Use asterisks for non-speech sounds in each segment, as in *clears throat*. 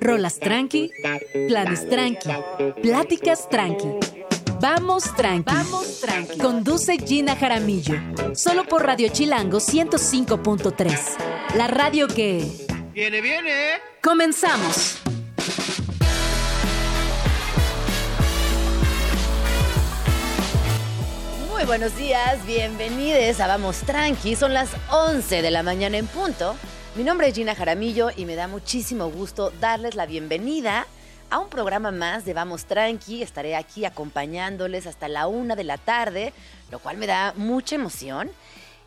Rolas tranqui, planes tranqui, pláticas tranqui. Vamos tranqui. Vamos tranqui. Conduce Gina Jaramillo. Solo por Radio Chilango 105.3. La radio que. Viene, viene. Comenzamos. Muy buenos días, bienvenidos a Vamos Tranqui. Son las 11 de la mañana en punto. Mi nombre es Gina Jaramillo y me da muchísimo gusto darles la bienvenida a un programa más de Vamos Tranqui. Estaré aquí acompañándoles hasta la una de la tarde, lo cual me da mucha emoción.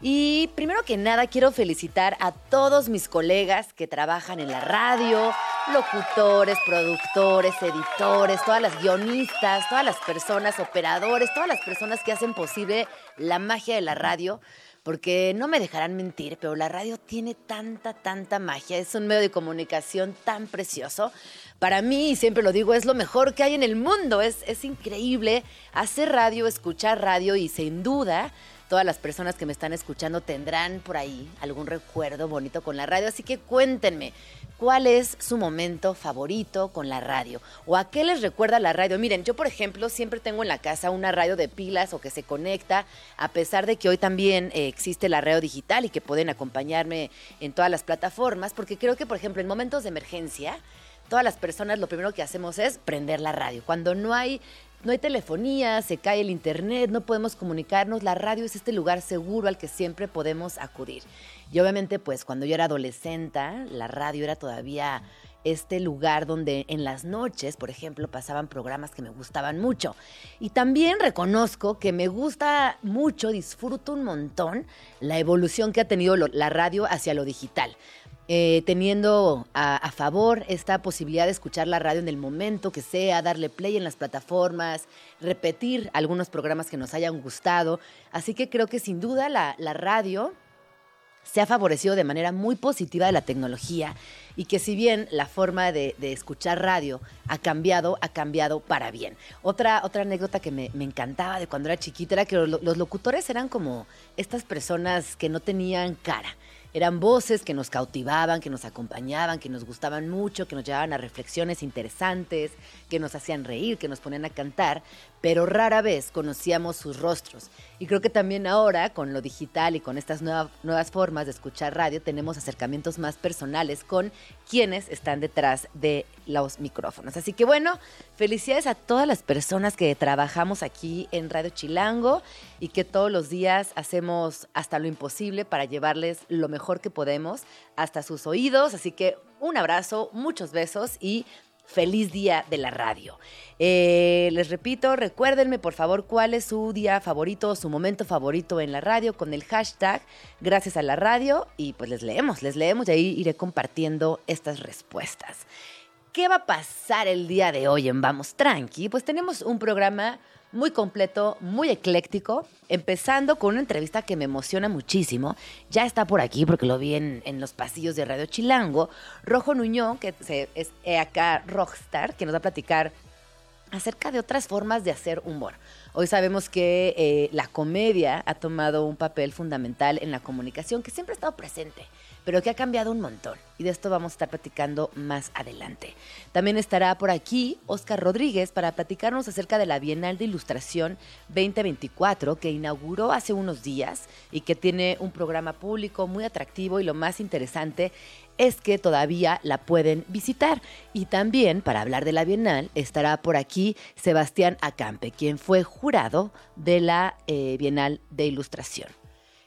Y primero que nada quiero felicitar a todos mis colegas que trabajan en la radio, locutores, productores, editores, todas las guionistas, todas las personas, operadores, todas las personas que hacen posible la magia de la radio porque no me dejarán mentir, pero la radio tiene tanta, tanta magia, es un medio de comunicación tan precioso. Para mí, y siempre lo digo, es lo mejor que hay en el mundo, es, es increíble hacer radio, escuchar radio y sin duda todas las personas que me están escuchando tendrán por ahí algún recuerdo bonito con la radio, así que cuéntenme, ¿cuál es su momento favorito con la radio? ¿O a qué les recuerda la radio? Miren, yo por ejemplo siempre tengo en la casa una radio de pilas o que se conecta, a pesar de que hoy también eh, existe la radio digital y que pueden acompañarme en todas las plataformas, porque creo que por ejemplo en momentos de emergencia, todas las personas lo primero que hacemos es prender la radio. Cuando no hay no hay telefonía, se cae el internet, no podemos comunicarnos, la radio es este lugar seguro al que siempre podemos acudir. Y obviamente, pues cuando yo era adolescente, la radio era todavía este lugar donde en las noches, por ejemplo, pasaban programas que me gustaban mucho. Y también reconozco que me gusta mucho, disfruto un montón la evolución que ha tenido la radio hacia lo digital. Eh, teniendo a, favor esta posibilidad de escuchar la radio en el momento que sea, darle play en las plataformas, repetir algunos programas que nos hayan gustado. Así que creo que sin duda la, radio se ha favorecido de manera muy positiva de la tecnología y que si bien la forma de, escuchar radio ha cambiado, ha cambiado para bien. Otra, otra anécdota que me, encantaba de cuando era chiquita era que los locutores eran como estas personas que no tenían cara eran voces que nos cautivaban, que nos acompañaban, que nos gustaban mucho, que nos llevaban a reflexiones interesantes, que nos hacían reír, que nos ponían a cantar, pero rara vez conocíamos sus rostros. Y creo que también ahora, con lo digital y con estas nuevas formas de escuchar radio, tenemos acercamientos más personales con quienes están detrás de los micrófonos. Así que bueno, felicidades a todas las personas que trabajamos aquí en Radio Chilango y que todos los días hacemos hasta lo imposible para llevarles lo mejor que podemos hasta sus oídos. Así que un abrazo, muchos besos y feliz día de la radio. Eh, les repito, recuérdenme por favor cuál es su día favorito, su momento favorito en la radio con el hashtag gracias a la radio y pues les leemos, les leemos y ahí iré compartiendo estas respuestas. ¿Qué va a pasar el día de hoy en Vamos Tranqui? Pues tenemos un programa muy completo, muy ecléctico, empezando con una entrevista que me emociona muchísimo. Ya está por aquí porque lo vi en, los pasillos de Radio Chilango. Rojo Nuñón, que es acá Rockstar, que nos va a platicar acerca de otras formas de hacer humor. Hoy sabemos que eh, la comedia ha tomado un papel fundamental en la comunicación que siempre ha estado presente pero que ha cambiado un montón. Y de esto vamos a estar platicando más adelante. También estará por aquí Oscar Rodríguez para platicarnos acerca de la Bienal de Ilustración 2024 que inauguró hace unos días y que tiene un programa público muy atractivo y lo más interesante es que todavía la pueden visitar. Y también, para hablar de la Bienal, estará por aquí Sebastián Acampe, quien fue jurado de la eh, Bienal de Ilustración.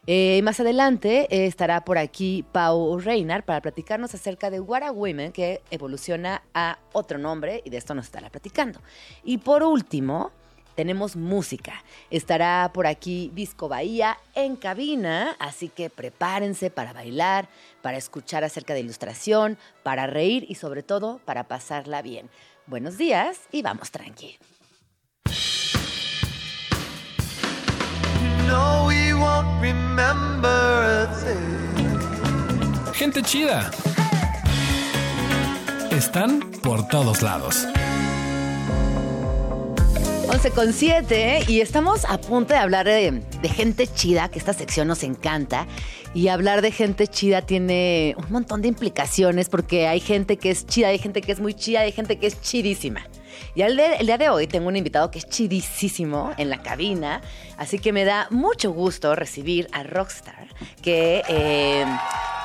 Eh, más adelante eh, estará por aquí Pau Reinar para platicarnos acerca de What a Women, que evoluciona a otro nombre y de esto nos estará platicando. Y por último, tenemos música. Estará por aquí Disco Bahía en cabina, así que prepárense para bailar, para escuchar acerca de ilustración, para reír y sobre todo para pasarla bien. Buenos días y vamos tranqui. Gente chida. Están por todos lados. 11 con 7 y estamos a punto de hablar de, de gente chida, que esta sección nos encanta. Y hablar de gente chida tiene un montón de implicaciones porque hay gente que es chida, hay gente que es muy chida, hay gente que es chidísima. Y el, de- el día de hoy tengo un invitado que es chidísimo en la cabina, así que me da mucho gusto recibir a Rockstar, que eh,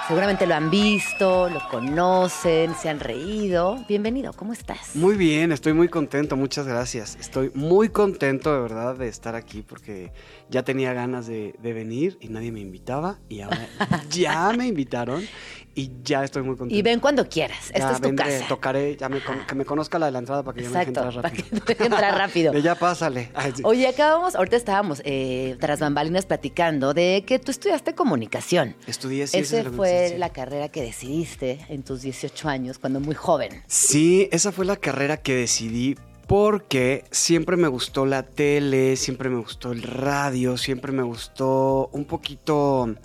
seguramente lo han visto, lo conocen, se han reído. Bienvenido, ¿cómo estás? Muy bien, estoy muy contento, muchas gracias. Estoy muy contento de verdad de estar aquí porque ya tenía ganas de, de venir y nadie me invitaba y ahora *laughs* ya me invitaron y ya estoy muy contento. Y ven cuando quieras, esta Ya es tu vendré, casa. tocaré, ya me con- que me conozca la de la entrada para que yo me deje Exacto, entrar para que rápido. entrar rápido. *laughs* Ya pásale. Ay, sí. Oye, acabamos, ahorita estábamos eh, tras bambalinas platicando de que tú estudiaste comunicación. Estudié ciencias Esa fue la carrera que decidiste en tus 18 años, cuando muy joven. Sí, esa fue la carrera que decidí porque siempre me gustó la tele, siempre me gustó el radio, siempre me gustó un poquito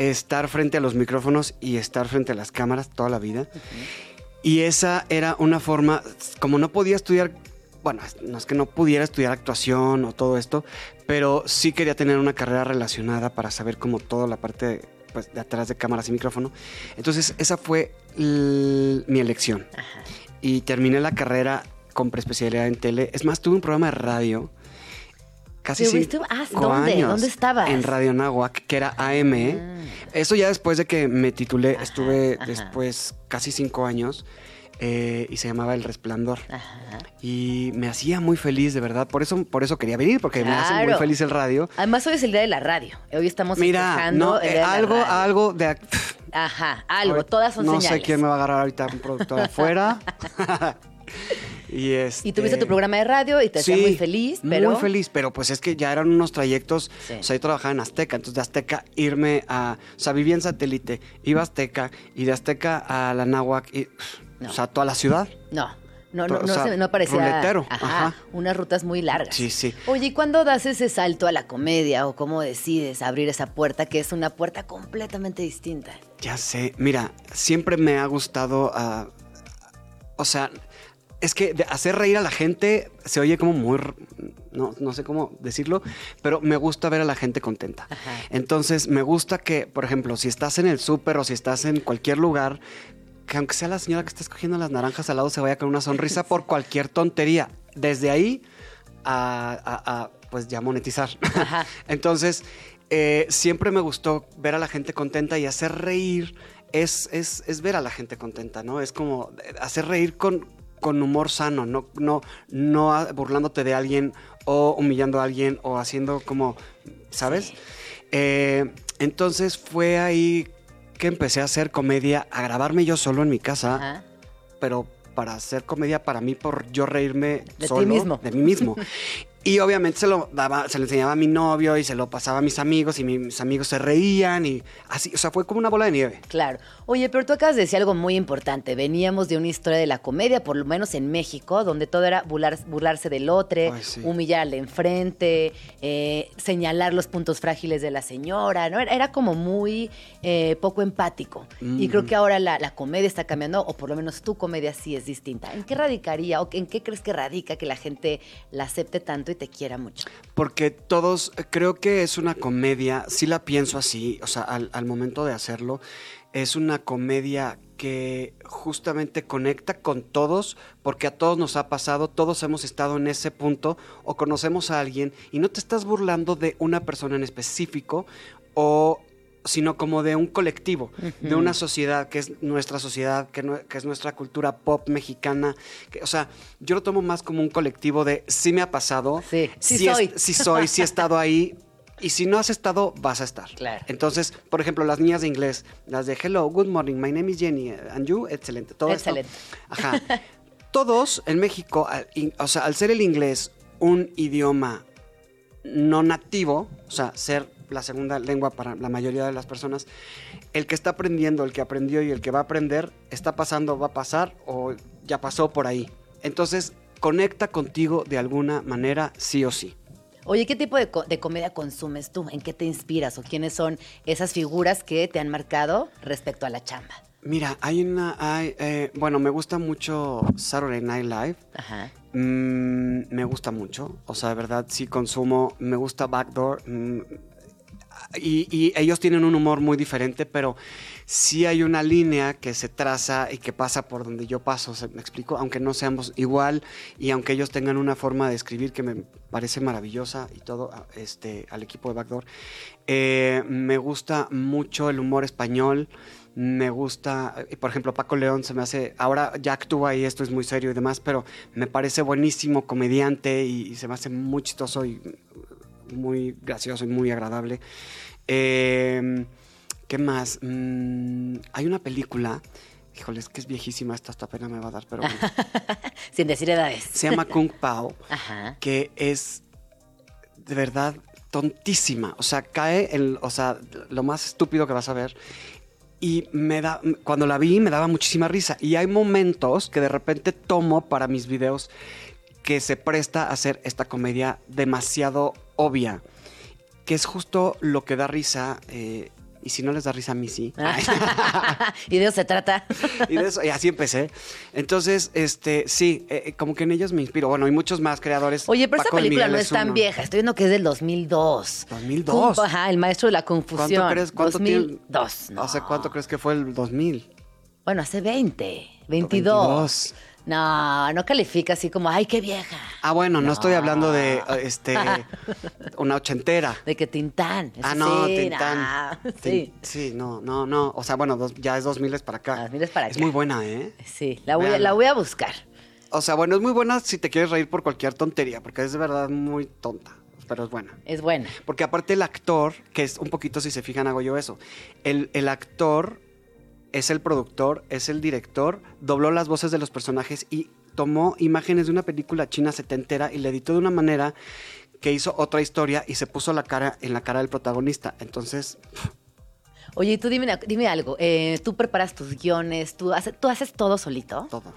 estar frente a los micrófonos y estar frente a las cámaras toda la vida. Y esa era una forma, como no podía estudiar, bueno, no es que no pudiera estudiar actuación o todo esto, pero sí quería tener una carrera relacionada para saber como toda la parte de, pues, de atrás de cámaras y micrófono. Entonces esa fue mi elección Ajá. y terminé la carrera con preespecialidad en tele. Es más, tuve un programa de radio. Casi cinco ah, ¿dónde? años ¿Dónde estabas? En Radio Nahuac, que era AM. ¿eh? Ah. Eso ya después de que me titulé, Ajá, estuve ajá. después casi cinco años eh, y se llamaba El Resplandor. Ajá. Y me hacía muy feliz, de verdad. Por eso, por eso quería venir, porque me hace muy feliz el radio. Además, hoy es el día de la radio. Hoy estamos Mira, no, el eh, día de la algo, radio. algo de... Ajá, algo. Todas son no señales. sé quién me va a agarrar ahorita un productor afuera. *laughs* *laughs* *laughs* y este, Y tuviste tu programa de radio y te hacía muy feliz, pero... Muy feliz, pero pues es que ya eran unos trayectos. Sí. O sea, yo trabajaba en Azteca, entonces de Azteca irme a. O sea, vivía en satélite, iba a Azteca y de Azteca a la Náhuac, y, No. o sea, toda la ciudad. No, no, no, o no, sea, se- no parecía. ruletero, Ajá, ajá. Unas rutas muy largas. Sí, sí. Oye, ¿y cuándo das ese salto a la comedia o cómo decides abrir esa puerta que es una puerta completamente distinta? Ya sé, mira, siempre me ha gustado, ah, o sea, es que de hacer reír a la gente se oye como muy, no, no sé cómo decirlo, pero me gusta ver a la gente contenta. Ajá. Entonces, me gusta que, por ejemplo, si estás en el súper o si estás en cualquier lugar, que aunque sea la señora que está escogiendo las naranjas al lado, se vaya con una sonrisa por cualquier tontería. Desde ahí a, a- a, pues ya monetizar. Ajá. *laughs* Entonces, eh, siempre me gustó ver a la gente contenta y hacer reír es, es, es ver a la gente contenta, ¿no? Es como eh, hacer reír con, con humor sano, no, no, no burlándote de alguien o humillando a alguien o haciendo como, ¿sabes? Eh, entonces fue ahí que empecé a hacer comedia, a grabarme yo solo en mi casa Ajá. pero para hacer comedia para mí por yo reírme De ti solo mismo. de mí mismo. *laughs* Y obviamente se lo daba, se lo enseñaba a mi novio y se lo pasaba a mis amigos y mis amigos se reían y así, o sea, fue como una bola de nieve. Claro. Oye, pero tú acabas de decir algo muy importante. Veníamos de una historia de la comedia, por lo menos en México, donde todo era burlar- burlarse del otro, Ay, sí. humillar al de enfrente, eh, señalar los puntos frágiles de la señora, ¿no? Era, era como muy eh, poco empático. Y creo que ahora la, la comedia está cambiando, o por lo menos tu comedia sí es distinta. ¿En qué radicaría, o en qué crees que radica que la gente la acepte tanto te quiera mucho? Porque todos, creo que es una comedia, sí la pienso así, o sea, al, al momento de hacerlo, es una comedia que justamente conecta con todos, porque a todos nos ha pasado, todos hemos estado en ese punto o conocemos a alguien y no te estás burlando de una persona en específico o sino como de un colectivo, de una sociedad que es nuestra sociedad, que, no- que es nuestra cultura pop mexicana. que- o sea, yo lo tomo más como un colectivo de sí me ha pasado, Sí, sí sí es- soy. sí soy, sí he estado ahí. Y si no has estado, vas a estar. Claro. Entonces, por ejemplo, las niñas de inglés, las de Hello, Good morning, my name is Jenny, and you, excelente. Todo esto. Excelente. Ajá. Todos en México, al in- o sea, al ser el inglés un idioma no nativo, o sea, ser la segunda lengua para la mayoría de las personas, el que está aprendiendo, el que aprendió y el que va a aprender, está pasando, va a pasar o ya pasó por ahí. Entonces, conecta contigo de alguna manera, sí o sí. Oye, ¿qué tipo de, co- de comedia consumes tú? ¿En qué te inspiras? ¿O quiénes son esas figuras que te han marcado respecto a la chamba? Mira, hay una, hay, eh, bueno, me gusta mucho Saturday Night Live. Ajá. Mm, me gusta mucho, o sea, de verdad sí consumo, me gusta Backdoor. mm, y, y ellos tienen un humor muy diferente, pero sí hay una línea que se traza y que pasa por donde yo paso, ¿se- ¿me explico? Aunque no seamos igual y aunque ellos tengan una forma de escribir que me parece maravillosa y todo, este, al equipo de Backdoor. Eh, me gusta mucho el humor español. Me gusta, eh, por ejemplo, Paco León se me hace, ahora ya actúa y esto es muy serio y demás, pero me parece buenísimo comediante y, y se me hace muy chistoso y muy gracioso y muy agradable. Eh, ¿Qué más? Mm, hay una película, híjole, es que es viejísima, esta hasta pena me va a dar, pero bueno. *laughs* Sin decir edades. se llama Kung Pao Ajá. que es de verdad tontísima. O sea, cae en, o sea, lo más estúpido que vas a ver. Y me da, cuando la vi me daba muchísima risa. Y hay momentos que de repente tomo para mis videos que se presta a hacer esta comedia demasiado obvia. Que es justo lo que da risa. eh, y si no les da risa a mí, sí. *laughs* y de eso se trata. *laughs* Y, de eso- y así empecé. Entonces, este, sí, eh, eh, como que en ellos me inspiro. Bueno, hay muchos más creadores. Oye, pero esta Paco de película no es tan uno. vieja. Estoy viendo que es del 2002. 2002. Kung- Ajá, el maestro de la confusión. ¿Cuánto crees? ¿Cuánto 2002. no. ¿Hace cuánto crees que fue el 2000? Bueno, hace 20, 22. 22. No, no califica así como, ay, qué vieja. Ah, bueno, no, estoy hablando de este *laughs* una ochentera. De que Tintán. Ah, no, sí, Tintán. no, Tin- Sí. Sí, no, no, no. O sea, bueno, dos- ya es 2000 para acá. 2000 para Es acá. muy buena, ¿eh? Sí, la voy, la voy a buscar. O sea, bueno, es muy buena si te quieres reír por cualquier tontería, porque es de verdad muy tonta, pero es buena. Es buena. Porque aparte el actor, que es un poquito, si se fijan, hago yo eso. El, el actor es el productor, es el director, dobló las voces de los personajes y tomó imágenes de una película china setentera y le editó de una manera que hizo otra historia y se puso la cara en la cara del protagonista. Entonces, Oye, y tú dime, dime algo. eh, tú preparas tus guiones, tú haces, tú haces todo solito. todo.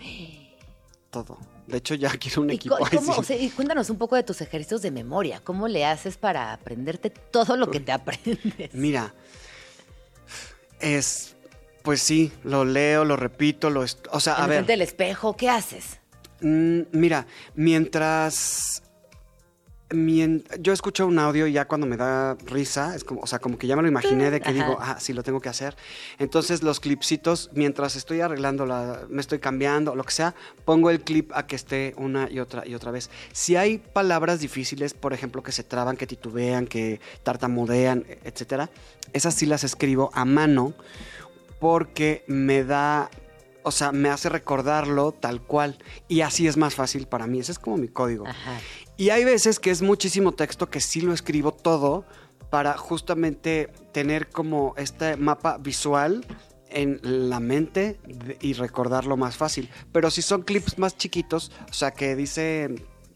Todo. De hecho, ya *laughs* quiero un ¿Y equipo. Ay, cómo- o sea, y cuéntanos un poco de tus ejercicios de memoria. ¿Cómo le haces para aprenderte todo lo que te *laughs* aprendes? Mira, es, pues sí, lo leo, lo repito, lo, o sea, a ver. del espejo, ¿qué haces? Mm, mira, mientras. mien- yo escucho un audio y ya cuando me da risa, es como, o sea, como que ya me lo imaginé de que Ajá. digo, ah, sí, lo tengo que hacer. Entonces, los clipsitos, mientras estoy arreglando, la, me estoy cambiando, lo que sea, pongo el clip a que esté una y otra y otra vez. Si hay palabras difíciles, por ejemplo, que se traban, que titubean, que tartamudean, e- etcétera, esas sí las escribo a mano porque me da, o sea, me hace recordarlo tal cual y así es más fácil para mí. Ese es como mi código. Ajá. Y hay veces que es muchísimo texto que sí lo escribo todo para justamente tener como este mapa visual en la mente y recordarlo más fácil. Pero si son clips más chiquitos, o sea, que dice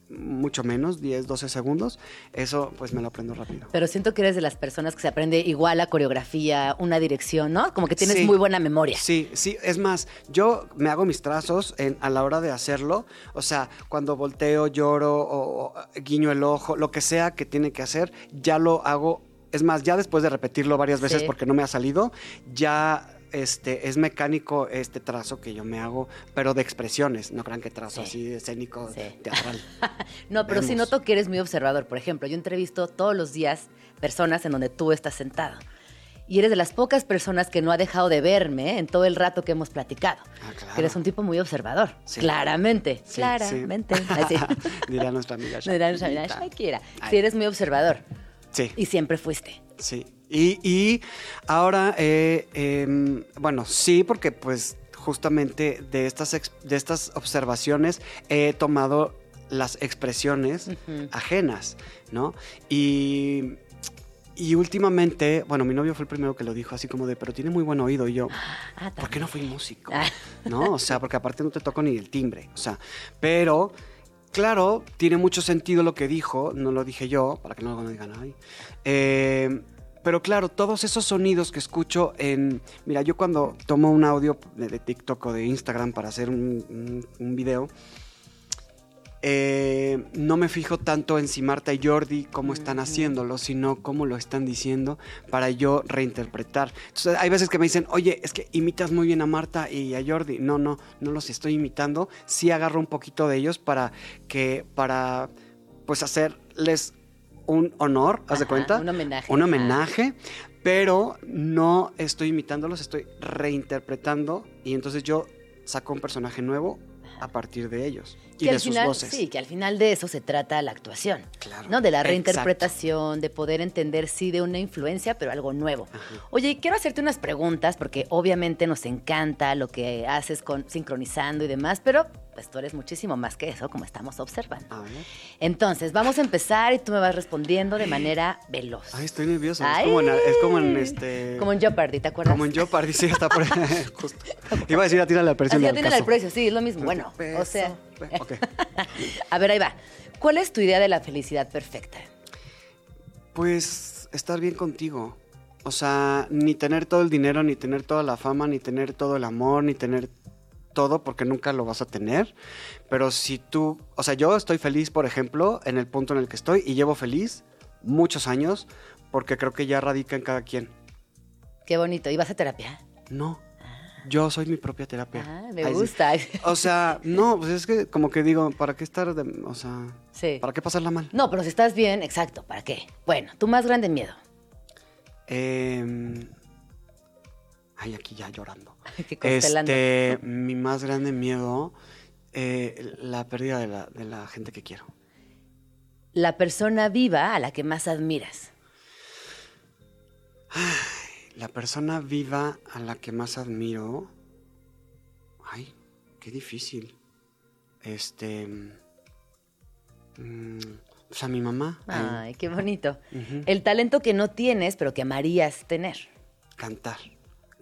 mucho menos, 10, 12 segundos, eso pues me lo aprendo rápido. Pero siento que eres de las personas que se aprende igual la coreografía, una dirección, ¿no? Como que tienes Sí. muy buena memoria. Sí, sí, es más, yo me hago mis trazos en- a la hora de hacerlo, o sea, cuando volteo, lloro o, o guiño el ojo, lo que sea que tiene que hacer, ya lo hago, es más, ya después de repetirlo varias veces Sí. porque no me ha salido, ya este es mecánico este trazo que yo me hago, pero de expresiones, no crean que trazo Sí. así escénico, Sí. teatral. *laughs* No, pero Vemos. noto que eres muy observador. Por ejemplo, yo entrevisto todos los días personas en donde tú estás sentado. Y eres de las pocas personas que no ha dejado de verme en todo el rato que hemos platicado. Ah, claro. Que eres un tipo muy observador. Sí. Claramente. Sí, claramente. *laughs* sí. *laughs* Dirá nuestra amiga. Me dirán, "Mira, Shakira". Sí, eres muy observador. Sí. Y siempre fuiste. Sí. Y, y ahora, eh, em, bueno, sí, porque pues justamente de estas, de estas observaciones he tomado las expresiones ajenas, ¿no? Y, y últimamente, bueno, mi novio fue el primero que lo dijo así como de, pero tiene muy buen oído. Y yo, Ah, ¿por qué no fui músico? Ah. ¿No? O sea, porque aparte no te toco ni el timbre. O sea, pero, claro, tiene mucho sentido lo que dijo. No lo dije yo, para que no lo digan ahí. Eh, pero claro, todos esos sonidos que escucho en... Mira, yo cuando tomo un audio de, TikTok o de Instagram para hacer un, un- un video, eh, no me fijo tanto en si Marta y Jordi cómo están haciéndolo, sino cómo lo están diciendo para yo reinterpretar. Entonces, hay veces que me dicen, oye, es que imitas muy bien a Marta y a Jordi. No, no, no los estoy imitando. Sí agarro un poquito de ellos para que, para, pues hacerles un honor, haz de cuenta. un homenaje, Un homenaje, pero no estoy imitándolos, estoy reinterpretando y entonces yo saco un personaje nuevo a partir de ellos y que de al sus final, voces. Sí, que al final de eso se trata la actuación. Claro. ¿No? De la Exacto. reinterpretación, de poder entender, sí, de una influencia, pero algo nuevo. Oye, quiero hacerte unas preguntas, porque obviamente nos encanta lo que haces con sincronizando y demás, pero pues tú eres muchísimo más que eso, como estamos observando. A ver. Entonces, vamos a empezar y tú me vas respondiendo de manera veloz. Ay, estoy nervioso. Ay. Es como en, es como en este. Como en Jeopardy, ¿te acuerdas? Como en Jeopardy, sí, está por *laughs* Justo. *laughs* Iba a decir, atira la presión. Así ya al precio, sí, es lo mismo. Bueno, o sea. Ok. *laughs* a ver, ahí va. ¿Cuál es tu idea de la felicidad perfecta? Pues estar bien contigo. O sea, ni tener todo el dinero, ni tener toda la fama, ni tener todo el amor, ni tener todo, porque nunca lo vas a tener. Pero si tú, o sea, yo estoy feliz, por ejemplo, en el punto en el que estoy y llevo feliz muchos años, porque creo que ya radica en cada quien. Qué bonito. ¿Y vas a terapia? No, yo soy mi propia terapia. Ah, me Ay, sí. gusta. O sea, no, pues es que como que digo, ¿para qué estar de, o sea, Sí. ¿para qué pasarla mal? No, pero si estás bien, exacto, ¿para qué? Bueno, tu más grande miedo. Em, ay, aquí ya llorando. *laughs* Constelando. Este, mi más grande miedo, eh, la pérdida de la, de la gente que quiero. La persona viva a la que más admiras. La persona viva a la que más admiro. Ay, qué difícil. Este. mm, pues a mi mamá. ay, qué bonito. El talento que no tienes, pero que amarías tener. Cantar.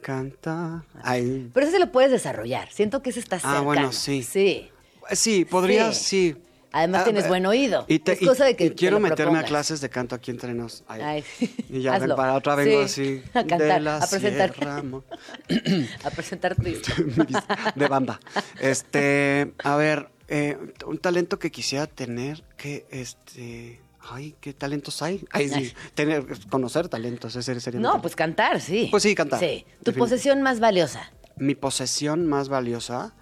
Cantar. Ay. Pero eso se lo puedes desarrollar. Siento que ese está Ah, bueno, sí. Sí. Sí, podría, Sí. sí. Además Ah, tienes buen oído. Y, te- es cosa de que y quiero meterme a clases de canto aquí entre nos. Ay. Ay, Y ya hazlo. para otra vengo Sí, así. A de cantar, la a presentar. Sierra *clears throat* a presentar tu *laughs* de banda. Este, a ver, eh, un talento que quisiera tener, que este, ay, qué talentos hay. Ay, sí, *laughs* tener, conocer talentos, ese sería. No, pues cantar, sí. Pues sí, cantar. Sí. Tu Definitivamente. posesión más valiosa. Mi posesión más valiosa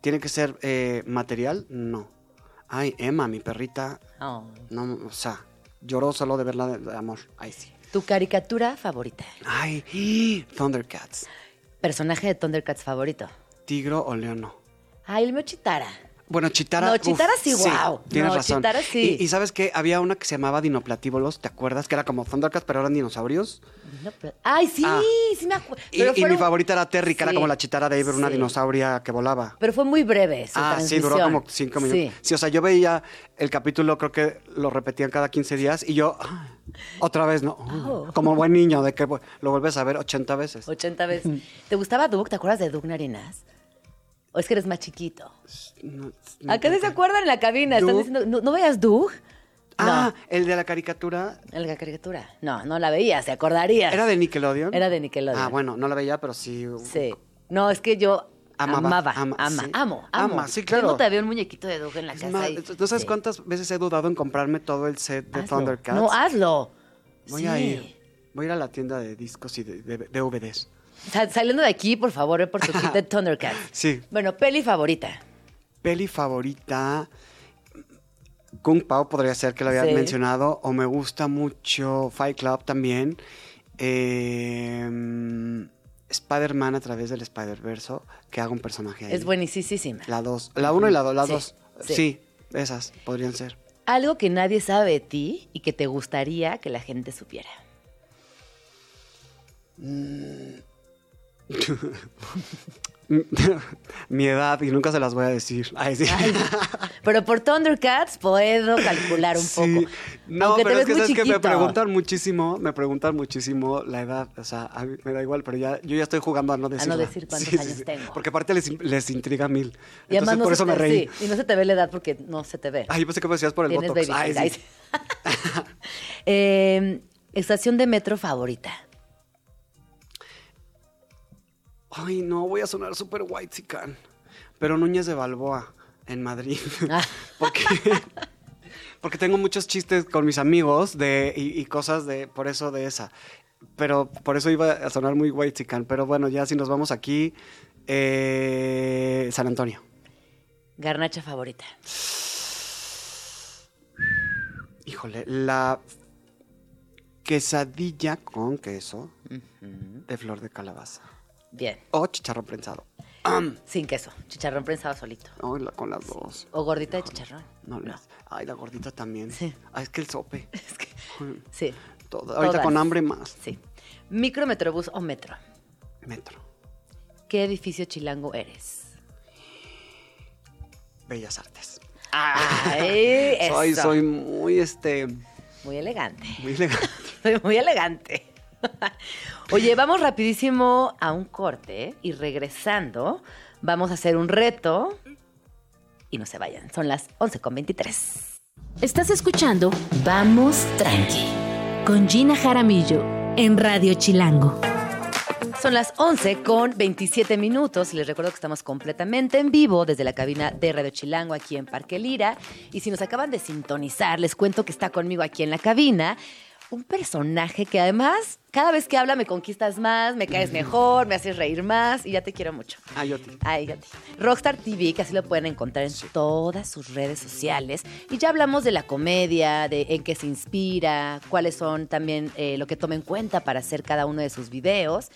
tiene que ser eh, material, no. Ay, Emma, mi perrita, Oh. no, o sea, lloró solo de verla de, de amor. Ay, sí. Tu caricatura favorita. Ay, Thundercats. Personaje de Thundercats favorito. Tigro o leono. Ay, el mío Chitara. Bueno, Chitara. No, uf, Chitara sí, guau. Tienes No, razón. Chitara sí. Y, y sabes que había una que se llamaba Dinoplatíbolos, ¿te acuerdas? Que era como Thundercats, pero eran dinosaurios. Ay, sí, Ah. sí me acuerdo. Y, y mi favorita era Terry, que era como la chitara de Iber, una dinosauria que volaba. Pero fue muy breve su Ah, sí, duró como cinco minutos. Sí. O sea, yo veía el capítulo, creo que lo repetían cada 15 días y yo, ah, otra vez, ¿no? Oh. Como buen niño, de que lo vuelves a ver 80 veces. 80 veces. ¿Te gustaba Doug? ¿Te acuerdas de Doug Narinas? ¿O es que eres más chiquito? No, no Acá se acuerdan en la cabina. Están Doug. diciendo, ¿no, ¿no veías Doug? Ah, el de la caricatura. No, en la caricatura. No, no la veías, se acordarías. ¿Era de Nickelodeon? Era de Nickelodeon. Ah, bueno, no la veía, pero sí. Sí. No, es que yo Amaba, amaba, ama, ama, sí. amo, amo. Ama, sí, claro. Tengo todavía un muñequito de Doug en la casa. y- ¿No sabes sí. cuántas veces he dudado en comprarme todo el set de Hazlo. Thundercats? No, hazlo. Voy Sí. a ir. Voy a ir a la tienda de discos y de, de- de DVDs. Sa- saliendo de aquí, por favor, ve por tu kit de Thundercats. Sí. Bueno, peli favorita. Peli favorita. Kung Pao podría ser que lo habías Sí. mencionado. O me gusta mucho Fight Club también. Eh, Spider-Man a través del Spider-Verso, que haga un personaje ahí. Es buenísima. La dos. La uno y la dos. La Sí, dos. sí. Sí. esas podrían ser. Algo que nadie sabe de ti y que te gustaría que la gente supiera. *laughs* Mi edad, y nunca se las voy a decir. Ay, sí. Ay, pero por Thundercats puedo calcular un Sí. poco. No, Aunque te pero ves es que muy sabes que me preguntan muchísimo, me preguntan muchísimo la edad. O sea, a mí me da igual, pero ya, yo ya estoy jugando a no decir. decir cuántos años tengo. Porque aparte les, les intriga mil. Y además Entonces no por eso te- me reí. sí, y no se te ve la edad porque no se te ve. Ay, yo pensé que me decías por el Tienes botox. Ay, sí. Ay, sí. *laughs* Eh, estación de metro favorita. Ay, no, voy a sonar súper white Pero Núñez de Balboa. En Madrid. Ah. *laughs* porque, porque tengo muchos chistes con mis amigos de, y, y cosas de, por eso de esa. Pero por eso iba a sonar muy white Pero bueno, ya si nos vamos aquí, eh, San Antonio. Garnacha favorita. Híjole, la quesadilla con queso de flor de calabaza. Bien. O chicharrón prensado. Sin queso. Chicharrón prensado solito. La- con las dos. O gordita de chicharrón. No, las- Ay, la gordita también. Sí. Ah, es que el sope. *laughs* Es que- sí. Todo. Ahorita Todas. con hambre más. Sí. Micro, metrobús o metro. Metro. ¿Qué edificio chilango eres? Bellas Artes. Ay, *laughs* Soy, eso. soy muy, este, Muy elegante. muy elegante. *laughs* Soy muy elegante. *laughs* Oye, vamos rapidísimo a un corte y regresando vamos a hacer un reto y no se vayan. Son las 11.23. Estás escuchando Vamos Tranqui con Gina Jaramillo en Radio Chilango. Son las 11 con 27 minutos y les recuerdo que estamos completamente en vivo desde la cabina de Radio Chilango aquí en Parque Lira. Y si nos acaban de sintonizar, les cuento que está conmigo aquí en la cabina un personaje que además cada vez que habla me conquistas más, me caes mejor, me haces reír más y ya te quiero mucho. Ah, yo te- Ay, ya te- Rockstar TV, que así lo pueden encontrar en todas sus redes sociales. Y ya hablamos de la comedia, de en qué se inspira, cuáles son también eh, lo que toma en cuenta para hacer cada uno de sus videos.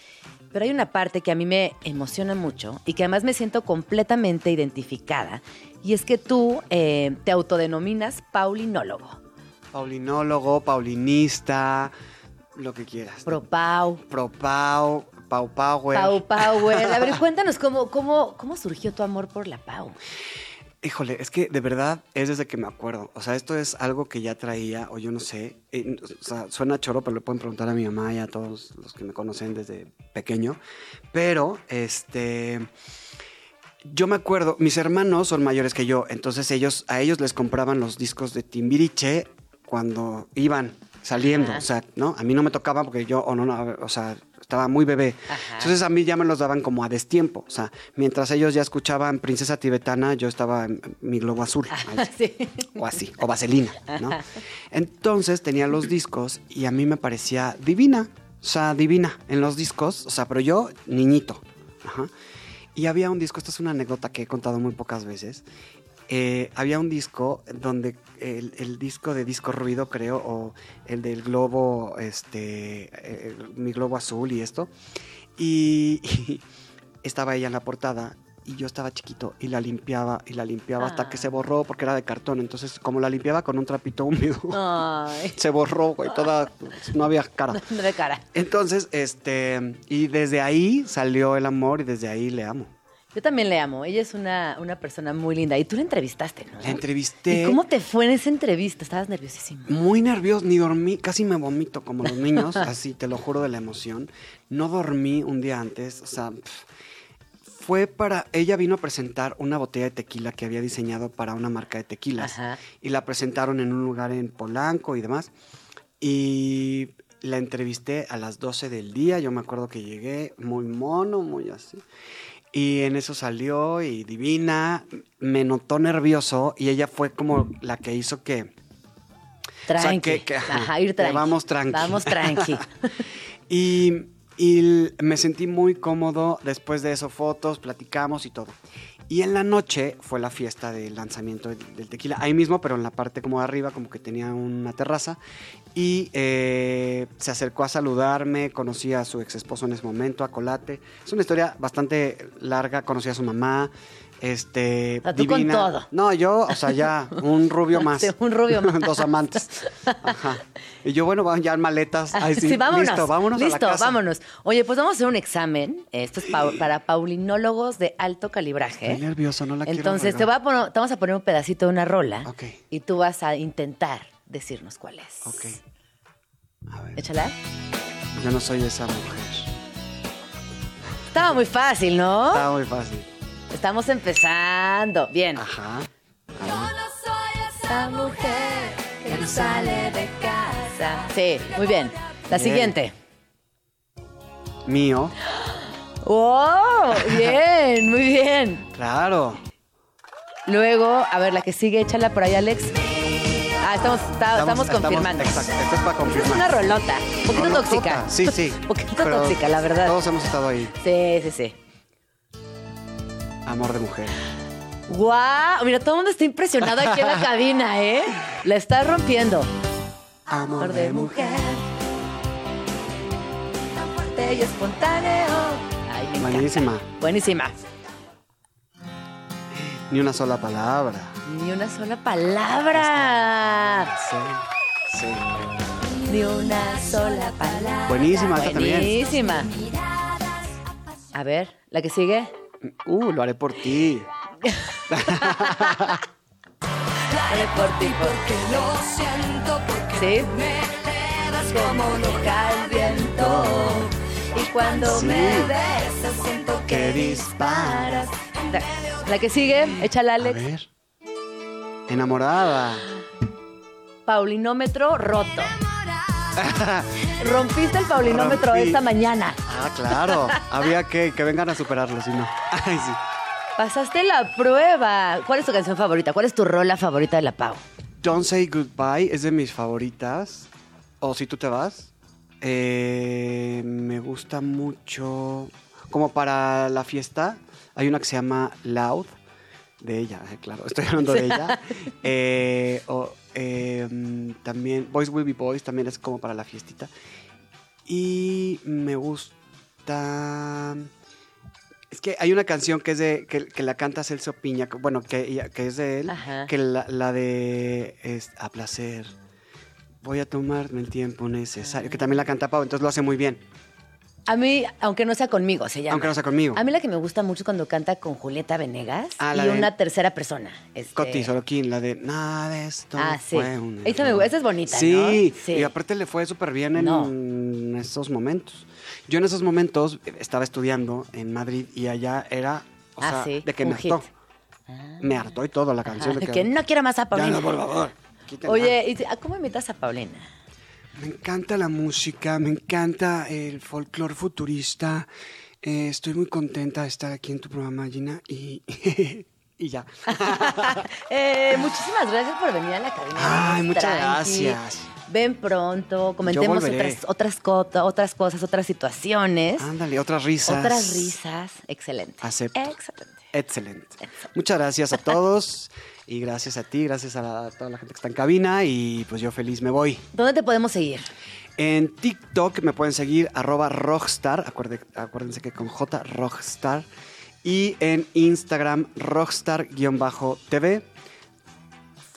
Pero hay una parte que a mí me emociona mucho y que además me siento completamente identificada. Y es que tú eh, te autodenominas paulinólogo. Paulinólogo, paulinista, lo que quieras. Pro Pau. Pro Pau, Pau Power. Pau Power. A ver, *laughs* cuéntanos cómo, cómo, cómo surgió tu amor por la Pau. Híjole, es que de verdad es desde que me acuerdo. O sea, esto es algo que ya traía, o yo no sé. eh, o sea, suena choro, pero le pueden preguntar a mi mamá y a todos los que me conocen desde pequeño. Pero, este. Yo me acuerdo, mis hermanos son mayores que yo, entonces ellos, a ellos les compraban los discos de Timbiriche cuando iban saliendo. Ajá. O sea, ¿no? A mí no me tocaba porque yo, o no, no, o sea, estaba muy bebé. Ajá. Entonces a mí ya me los daban como a destiempo. O sea, mientras ellos ya escuchaban Princesa Tibetana, yo estaba en mi globo azul. Sí. O así, o vaselina, ¿no? Entonces tenía los discos y a mí me parecía divina. O sea, divina en los discos. O sea, pero yo, niñito. Ajá. Y había un disco, esta es una anécdota que he contado muy pocas veces. Eh, había un disco donde el, el disco de disco ruido, creo, o el del globo, este, eh, mi globo azul y esto. Y, y estaba ella en la portada y yo estaba chiquito y la limpiaba y la limpiaba hasta que Ah. se borró porque era de cartón. Entonces, como la limpiaba con un trapito húmedo, Ay, *laughs* se borró, güey, toda, no había cara. *laughs* no de cara. Entonces, este, y desde ahí salió el amor y desde ahí le amo. Yo también le amo. Ella es una, una persona muy linda. Y tú la entrevistaste, ¿no? La entrevisté. ¿Y cómo te fue en esa entrevista? Estabas nerviosísima. Muy nervioso, ni dormí, casi me vomito como los niños, *laughs* así te lo juro de la emoción. No dormí un día antes, o sea, pf, fue para, ella vino a presentar una botella de tequila que había diseñado para una marca de tequilas Ajá. y la presentaron en un lugar en Polanco y demás. Y la entrevisté a las 12 del día, yo me acuerdo que llegué muy mono, muy así. Y en eso salió y divina, me notó nervioso y ella fue como la que hizo que Tranqui. que- que- Ajá, ir que tranqui. vamos tranqui. Vamos tranqui. *laughs* Y, y me sentí muy cómodo. Después de eso, fotos, platicamos y todo. Y en la noche fue la fiesta del lanzamiento del, tequila. Ahí mismo, pero en la parte como de arriba, como que tenía una terraza. Y eh, se acercó a saludarme. Conocí a su ex esposo en ese momento, a Colate. Es una historia bastante larga. Conocí a su mamá. Este, O sea, tú con divina. todo. No, yo, o sea, ya, un rubio *laughs* más. Sí, un rubio *laughs* más. Dos amantes. Ajá. Y yo, bueno, van ya en maletas. Ay, sí, Sí, vámonos. Listo, vámonos a la Listo, casa. vámonos. Oye, pues vamos a hacer un examen. Esto es pau- para paulinólogos de alto calibraje. Estoy nervioso, no la quiero Entonces, te, voy a poner, te vamos a poner un pedacito de una rola. Ok. Y tú vas a intentar decirnos cuál es. Ok. A ver, Échala. yo no soy esa mujer. Estaba muy fácil, ¿no? Está muy fácil. Estamos empezando. Bien. Ajá. Esa mujer que no sale de casa. Sí, muy bien. La Bien. siguiente. Mío. ¡Wow! Bien, *laughs* muy bien. Claro. Luego, a ver, la que sigue, échala por ahí, Alex. Ah, estamos, está- estamos, confirmando. Exacto, esto es para Es confirmar. una rolota, un poquito tóxica. Sí, sí. *laughs* Un poquito Pero tóxica, la verdad. Todos hemos estado ahí. Sí, sí, sí. Amor de mujer. ¡Guau! Mira, todo el mundo está impresionado aquí en la *laughs* cabina, ¿eh? La está rompiendo. Amor Amor de mujer. Tan fuerte y espontáneo. Ay, me encanta. Buenísima. Buenísima. Ni una sola palabra. Ni una sola palabra. Sí. Sí. Ni una sola palabra. Buenísima, esta también. Buenísima. A ver, la que sigue. Uh, lo haré por ti. Dale por ti, porque lo siento, porque ¿Sí? me elevas como loca el viento. Y cuando Sí. me besas, siento que disparas. La, la que sigue, échala, A Alex. ver. Enamorada. Paulinómetro roto. *laughs* Rompiste el paulinómetro Rompí. esta mañana. Ah, claro. Había que que vengan a superarlo, si no. *laughs* Ay, sí. Pasaste la prueba. ¿Cuál es tu canción favorita? ¿Cuál es tu rola favorita de la Pau? Don't Say Goodbye es de mis favoritas. O si tú te vas. Eh, me gusta mucho. Como para la fiesta, hay una que se llama Loud. De ella, eh, claro, estoy hablando de ella. *laughs* Eh, o, eh, también Boys Will Be Boys también es como para la fiestita. Y me gusta. Es que hay una canción que es de. que, que la canta Celso Piña, que- bueno, que, que es de él. Ajá. Que la, la de es, a placer. Voy a tomarme el tiempo necesario. Que también la canta Pau, entonces lo hace muy bien. A mí, aunque no sea conmigo, se llama. Aunque no sea conmigo. A mí la que me gusta mucho es cuando canta con Julieta Venegas Ah, y una tercera persona. Este- Coti Sorokin, la de nada de esto Ah, sí. fue un Esa me error". gu- esa es bonita, sí, ¿no? Sí. y aparte le fue súper bien en No. esos momentos. Yo en esos momentos eh, estaba estudiando en Madrid y allá era, o Ah, sea, sí, de que un me hit. hartó. Me hartó y todo la canción. Ajá, de que no quiero más a Ya Paulina. no, por favor. quítenla. Oye, ¿y ¿a ¿cómo imitas a Paulina? Me encanta la música, me encanta el folclore futurista. Eh, estoy muy contenta de estar aquí en tu programa, Gina, y, *laughs* y ya. *laughs* Eh, muchísimas gracias por venir a la cabina. Ay, muchas tranqui. gracias. Ven pronto, comentemos otras, otras cosas, otras situaciones, Ándale, otras risas. otras risas. Excelente. Acepto. Excelente. Excelente. Muchas gracias a todos y gracias a ti, gracias a, la- a toda la gente que está en cabina y pues yo feliz me voy. ¿Dónde te podemos seguir? En TikTok me pueden seguir arroba rockstar, acuérdense que con J rockstar. Y en Instagram rockstar-tv,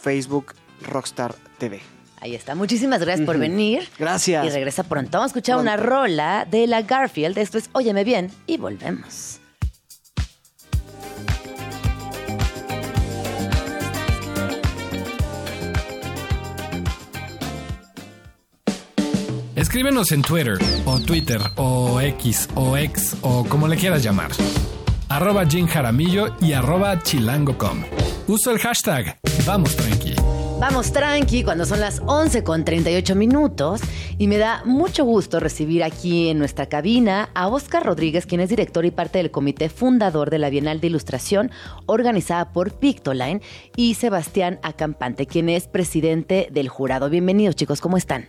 Facebook rockstar TV. Ahí está. Muchísimas gracias por venir. Gracias. Y regresa pronto. Vamos a escuchar una rola de la Garfield. Esto es Óyeme bien y volvemos. Escríbenos en Twitter, o Twitter, o X, o X, o como le quieras llamar. Arroba Jim Jaramillo y arroba chilango.com. Uso el hashtag Vamos Tranqui. Vamos tranqui cuando son las 11 con 38 minutos y me da mucho gusto recibir aquí en nuestra cabina a Oscar Rodríguez, quien es director y parte del comité fundador de la Bienal de Ilustración organizada por Pictoline y Sebastián Acampante, quien es presidente del jurado. Bienvenidos chicos, ¿cómo están?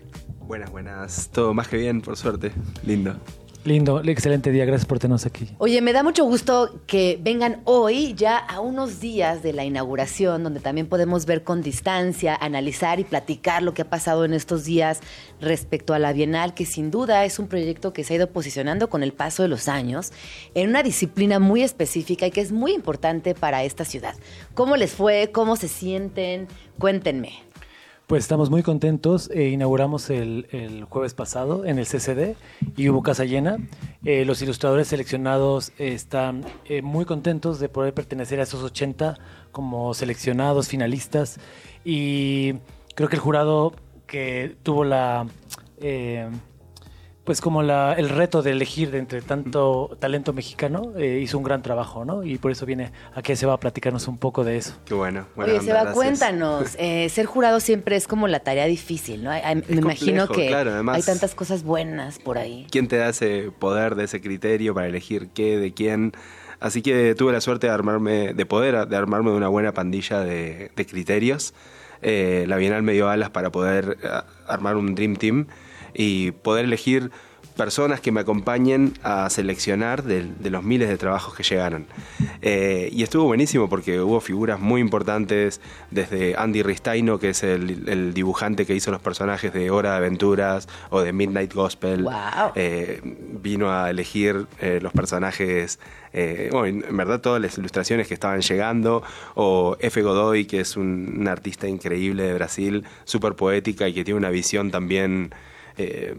Buenas, buenas. Todo más que bien, por suerte. Lindo. Lindo, excelente día, gracias por tenernos aquí. Oye, me da mucho gusto que vengan hoy, ya a unos días de la inauguración, donde también podemos ver con distancia, analizar y platicar lo que ha pasado en estos días respecto a la Bienal, que sin duda es un proyecto que se ha ido posicionando con el paso de los años en una disciplina muy específica y que es muy importante para esta ciudad. ¿Cómo les fue? ¿Cómo se sienten? Cuéntenme. Pues estamos muy contentos. eh, inauguramos el, el jueves pasado en el CCD y hubo casa llena. Eh, los ilustradores seleccionados eh, están eh, muy contentos de poder pertenecer a esos 80 como seleccionados, finalistas. Y creo que el jurado que tuvo la... pues como la, el reto de elegir de entre tanto talento mexicano, eh, hizo un gran trabajo, ¿no? Y por eso viene aquí se va a platicarnos un poco de eso. Qué bueno. buena Oye, onda, Seba, gracias. cuéntanos. *laughs* eh, ser jurado siempre es como la tarea difícil, ¿no? Ay, ay, Me imagino que claro, además- hay tantas cosas buenas por ahí. ¿Quién te da ese poder, de ese criterio para elegir qué, de quién? Así que tuve la suerte de armarme, de poder de armarme de una buena pandilla de, de criterios. Eh, la Bienal me dio alas para poder armar un Dream Team y poder elegir personas que me acompañen a seleccionar de, de los miles de trabajos que llegaron. Eh, y estuvo buenísimo porque hubo figuras muy importantes, desde Andy Ristaino, que es el, el dibujante que hizo los personajes de Hora de Aventuras o de Midnight Gospel. Wow. Eh, vino a elegir eh, los personajes, bueno, en verdad todas las ilustraciones que estaban llegando, o F. Godoy, que es un, un artista increíble de Brasil, súper poética y que tiene una visión también... eh,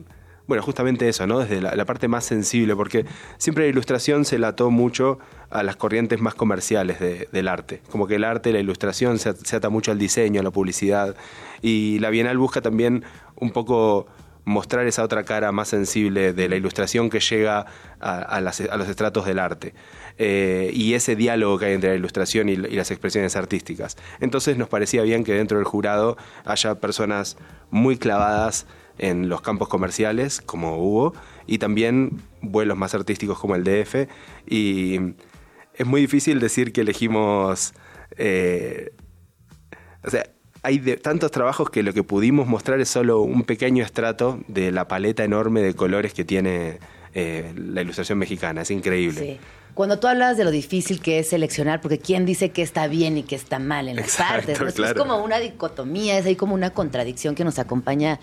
bueno, justamente eso, ¿no? Desde la, parte más sensible, porque siempre la ilustración se la ató mucho a las corrientes más comerciales de- del arte. Como que el arte, la ilustración se, at- se ata mucho al diseño, a la publicidad. Y la Bienal busca también un poco mostrar esa otra cara más sensible de la ilustración que llega a, a las- a los estratos del arte. Eh, y ese diálogo que hay entre la ilustración y las expresiones artísticas. Entonces nos parecía bien que dentro del jurado haya personas muy clavadas en los campos comerciales, como hubo, y también vuelos más artísticos como el DF. Y es muy difícil decir que elegimos... eh, o sea, hay de- tantos trabajos que lo que pudimos mostrar es solo un pequeño estrato de la paleta enorme de colores que tiene eh, la ilustración mexicana. Es increíble. Sí. Cuando tú hablas de lo difícil que es seleccionar, porque quién dice que está bien y que está mal en las Exacto, partes, ¿no? Esto claro. es como una dicotomía, es ahí como una contradicción que nos acompaña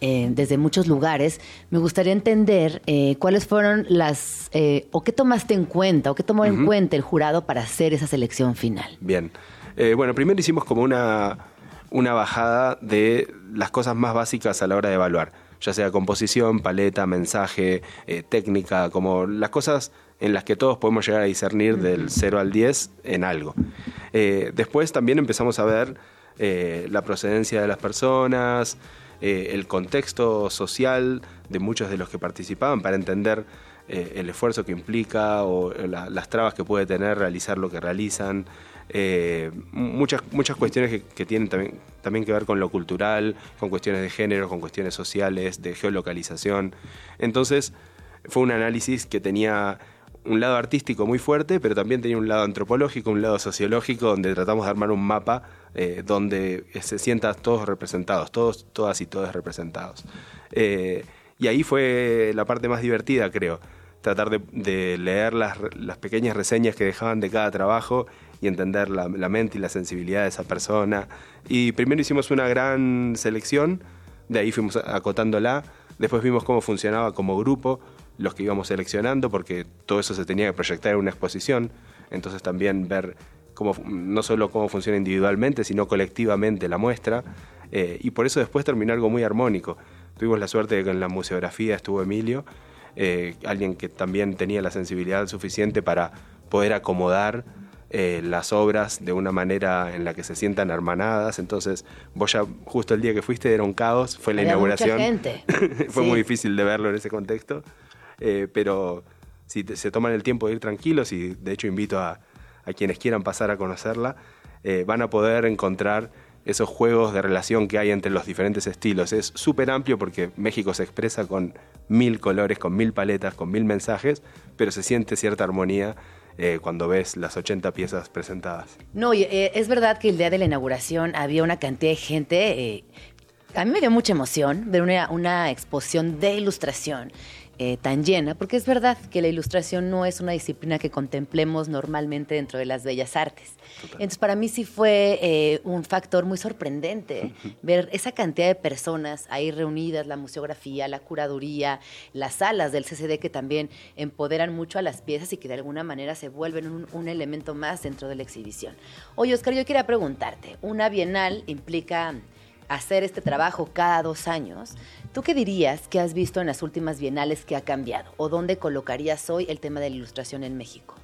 eh, desde muchos lugares. Me gustaría entender eh, cuáles fueron las, eh, o qué tomaste en cuenta, o qué tomó en cuenta el jurado para hacer esa selección final. Bien. Bueno, primero hicimos como una, una bajada de las cosas más básicas a la hora de evaluar, ya sea composición, paleta, mensaje, técnica, como las cosas en las que todos podemos llegar a discernir del 0 al 10 en algo. Eh, después también empezamos a ver eh, la procedencia de las personas, eh, el contexto social de muchos de los que participaban para entender eh, el esfuerzo que implica o la- las trabas que puede tener realizar lo que realizan. Eh, muchas, muchas cuestiones que, que tienen también, también que ver con lo cultural, con cuestiones de género, con cuestiones sociales, de geolocalización. Entonces, fue un análisis que tenía un lado artístico muy fuerte, pero también tenía un lado antropológico, un lado sociológico, donde tratamos de armar un mapa eh, donde se sientan todos representados, todos, todas y todos representados. Eh, y ahí fue la parte más divertida, creo. Tratar de, de leer las, las pequeñas reseñas que dejaban de cada trabajo y entender la, la mente y la sensibilidad de esa persona. Y primero hicimos una gran selección, de ahí fuimos acotándola. Después vimos cómo funcionaba como grupo, los que íbamos seleccionando, porque todo eso se tenía que proyectar en una exposición. Entonces también ver cómo, no solo cómo funciona individualmente, sino colectivamente la muestra. Eh, y por eso después terminó algo muy armónico. Tuvimos la suerte de que en la museografía estuvo Emilio, eh, alguien que también tenía la sensibilidad suficiente para poder acomodar eh, las obras de una manera en la que se sientan hermanadas. Entonces, vos ya justo el día que fuiste era un caos, fue la Había inauguración. mucha gente. *laughs* fue Sí. muy difícil de verlo en ese contexto, eh, pero si te- se toman el tiempo de ir tranquilos y de hecho invito a, a quienes quieran pasar a conocerla, eh, van a poder encontrar esos juegos de relación que hay entre los diferentes estilos. Es súper amplio porque México se expresa con mil colores, con mil paletas, con mil mensajes, pero se siente cierta armonía eh, cuando ves las 80 piezas presentadas. No, eh, es verdad que el día de la inauguración había una cantidad de gente. a mí me dio mucha emoción ver una, una exposición de ilustración eh, tan llena, porque es verdad que la ilustración no es una disciplina que contemplemos normalmente dentro de las bellas artes. Entonces, para mí sí fue eh, un factor muy sorprendente ver esa cantidad de personas ahí reunidas, la museografía, la curaduría, las salas del CCD que también empoderan mucho a las piezas y que de alguna manera se vuelven un, un elemento más dentro de la exhibición. Oye, Oscar, yo quería preguntarte, una bienal implica hacer este trabajo cada dos años. ¿Tú qué dirías que has visto en las últimas bienales que ha cambiado? ¿O dónde colocarías hoy el tema de la ilustración en México?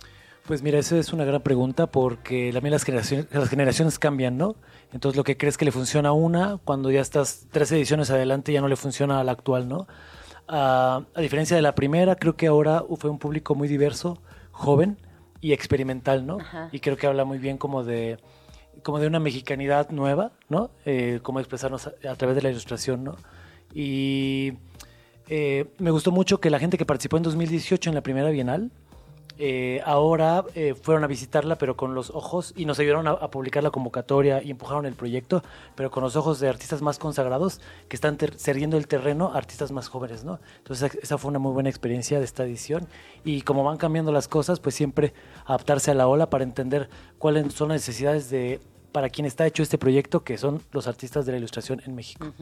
Pues mira, esa es una gran pregunta porque también las generaciones, las generaciones cambian, ¿no? Entonces lo que crees que le funciona a una, cuando ya estás tres ediciones adelante ya no le funciona a la actual, ¿no? Ah, a diferencia de la primera, creo que ahora fue un público muy diverso, joven y experimental, ¿no? Ajá. Y creo que habla muy bien como de, como de una mexicanidad nueva, ¿no? Eh, cómo expresarnos a, a través de la ilustración, ¿no? Y eh, me gustó mucho que la gente que participó en 2018 en la primera Bienal, eh, ahora eh, fueron a visitarla, pero con los ojos, y nos ayudaron a, publicar la convocatoria y empujaron el proyecto, pero con los ojos de artistas más consagrados que están cediendo el terreno a artistas más jóvenes, ¿no? Entonces esa fue una muy buena experiencia de esta edición y como van cambiando las cosas, pues siempre adaptarse a la ola para entender cuáles son las necesidades de para quien está hecho este proyecto, que son los artistas de la ilustración en México.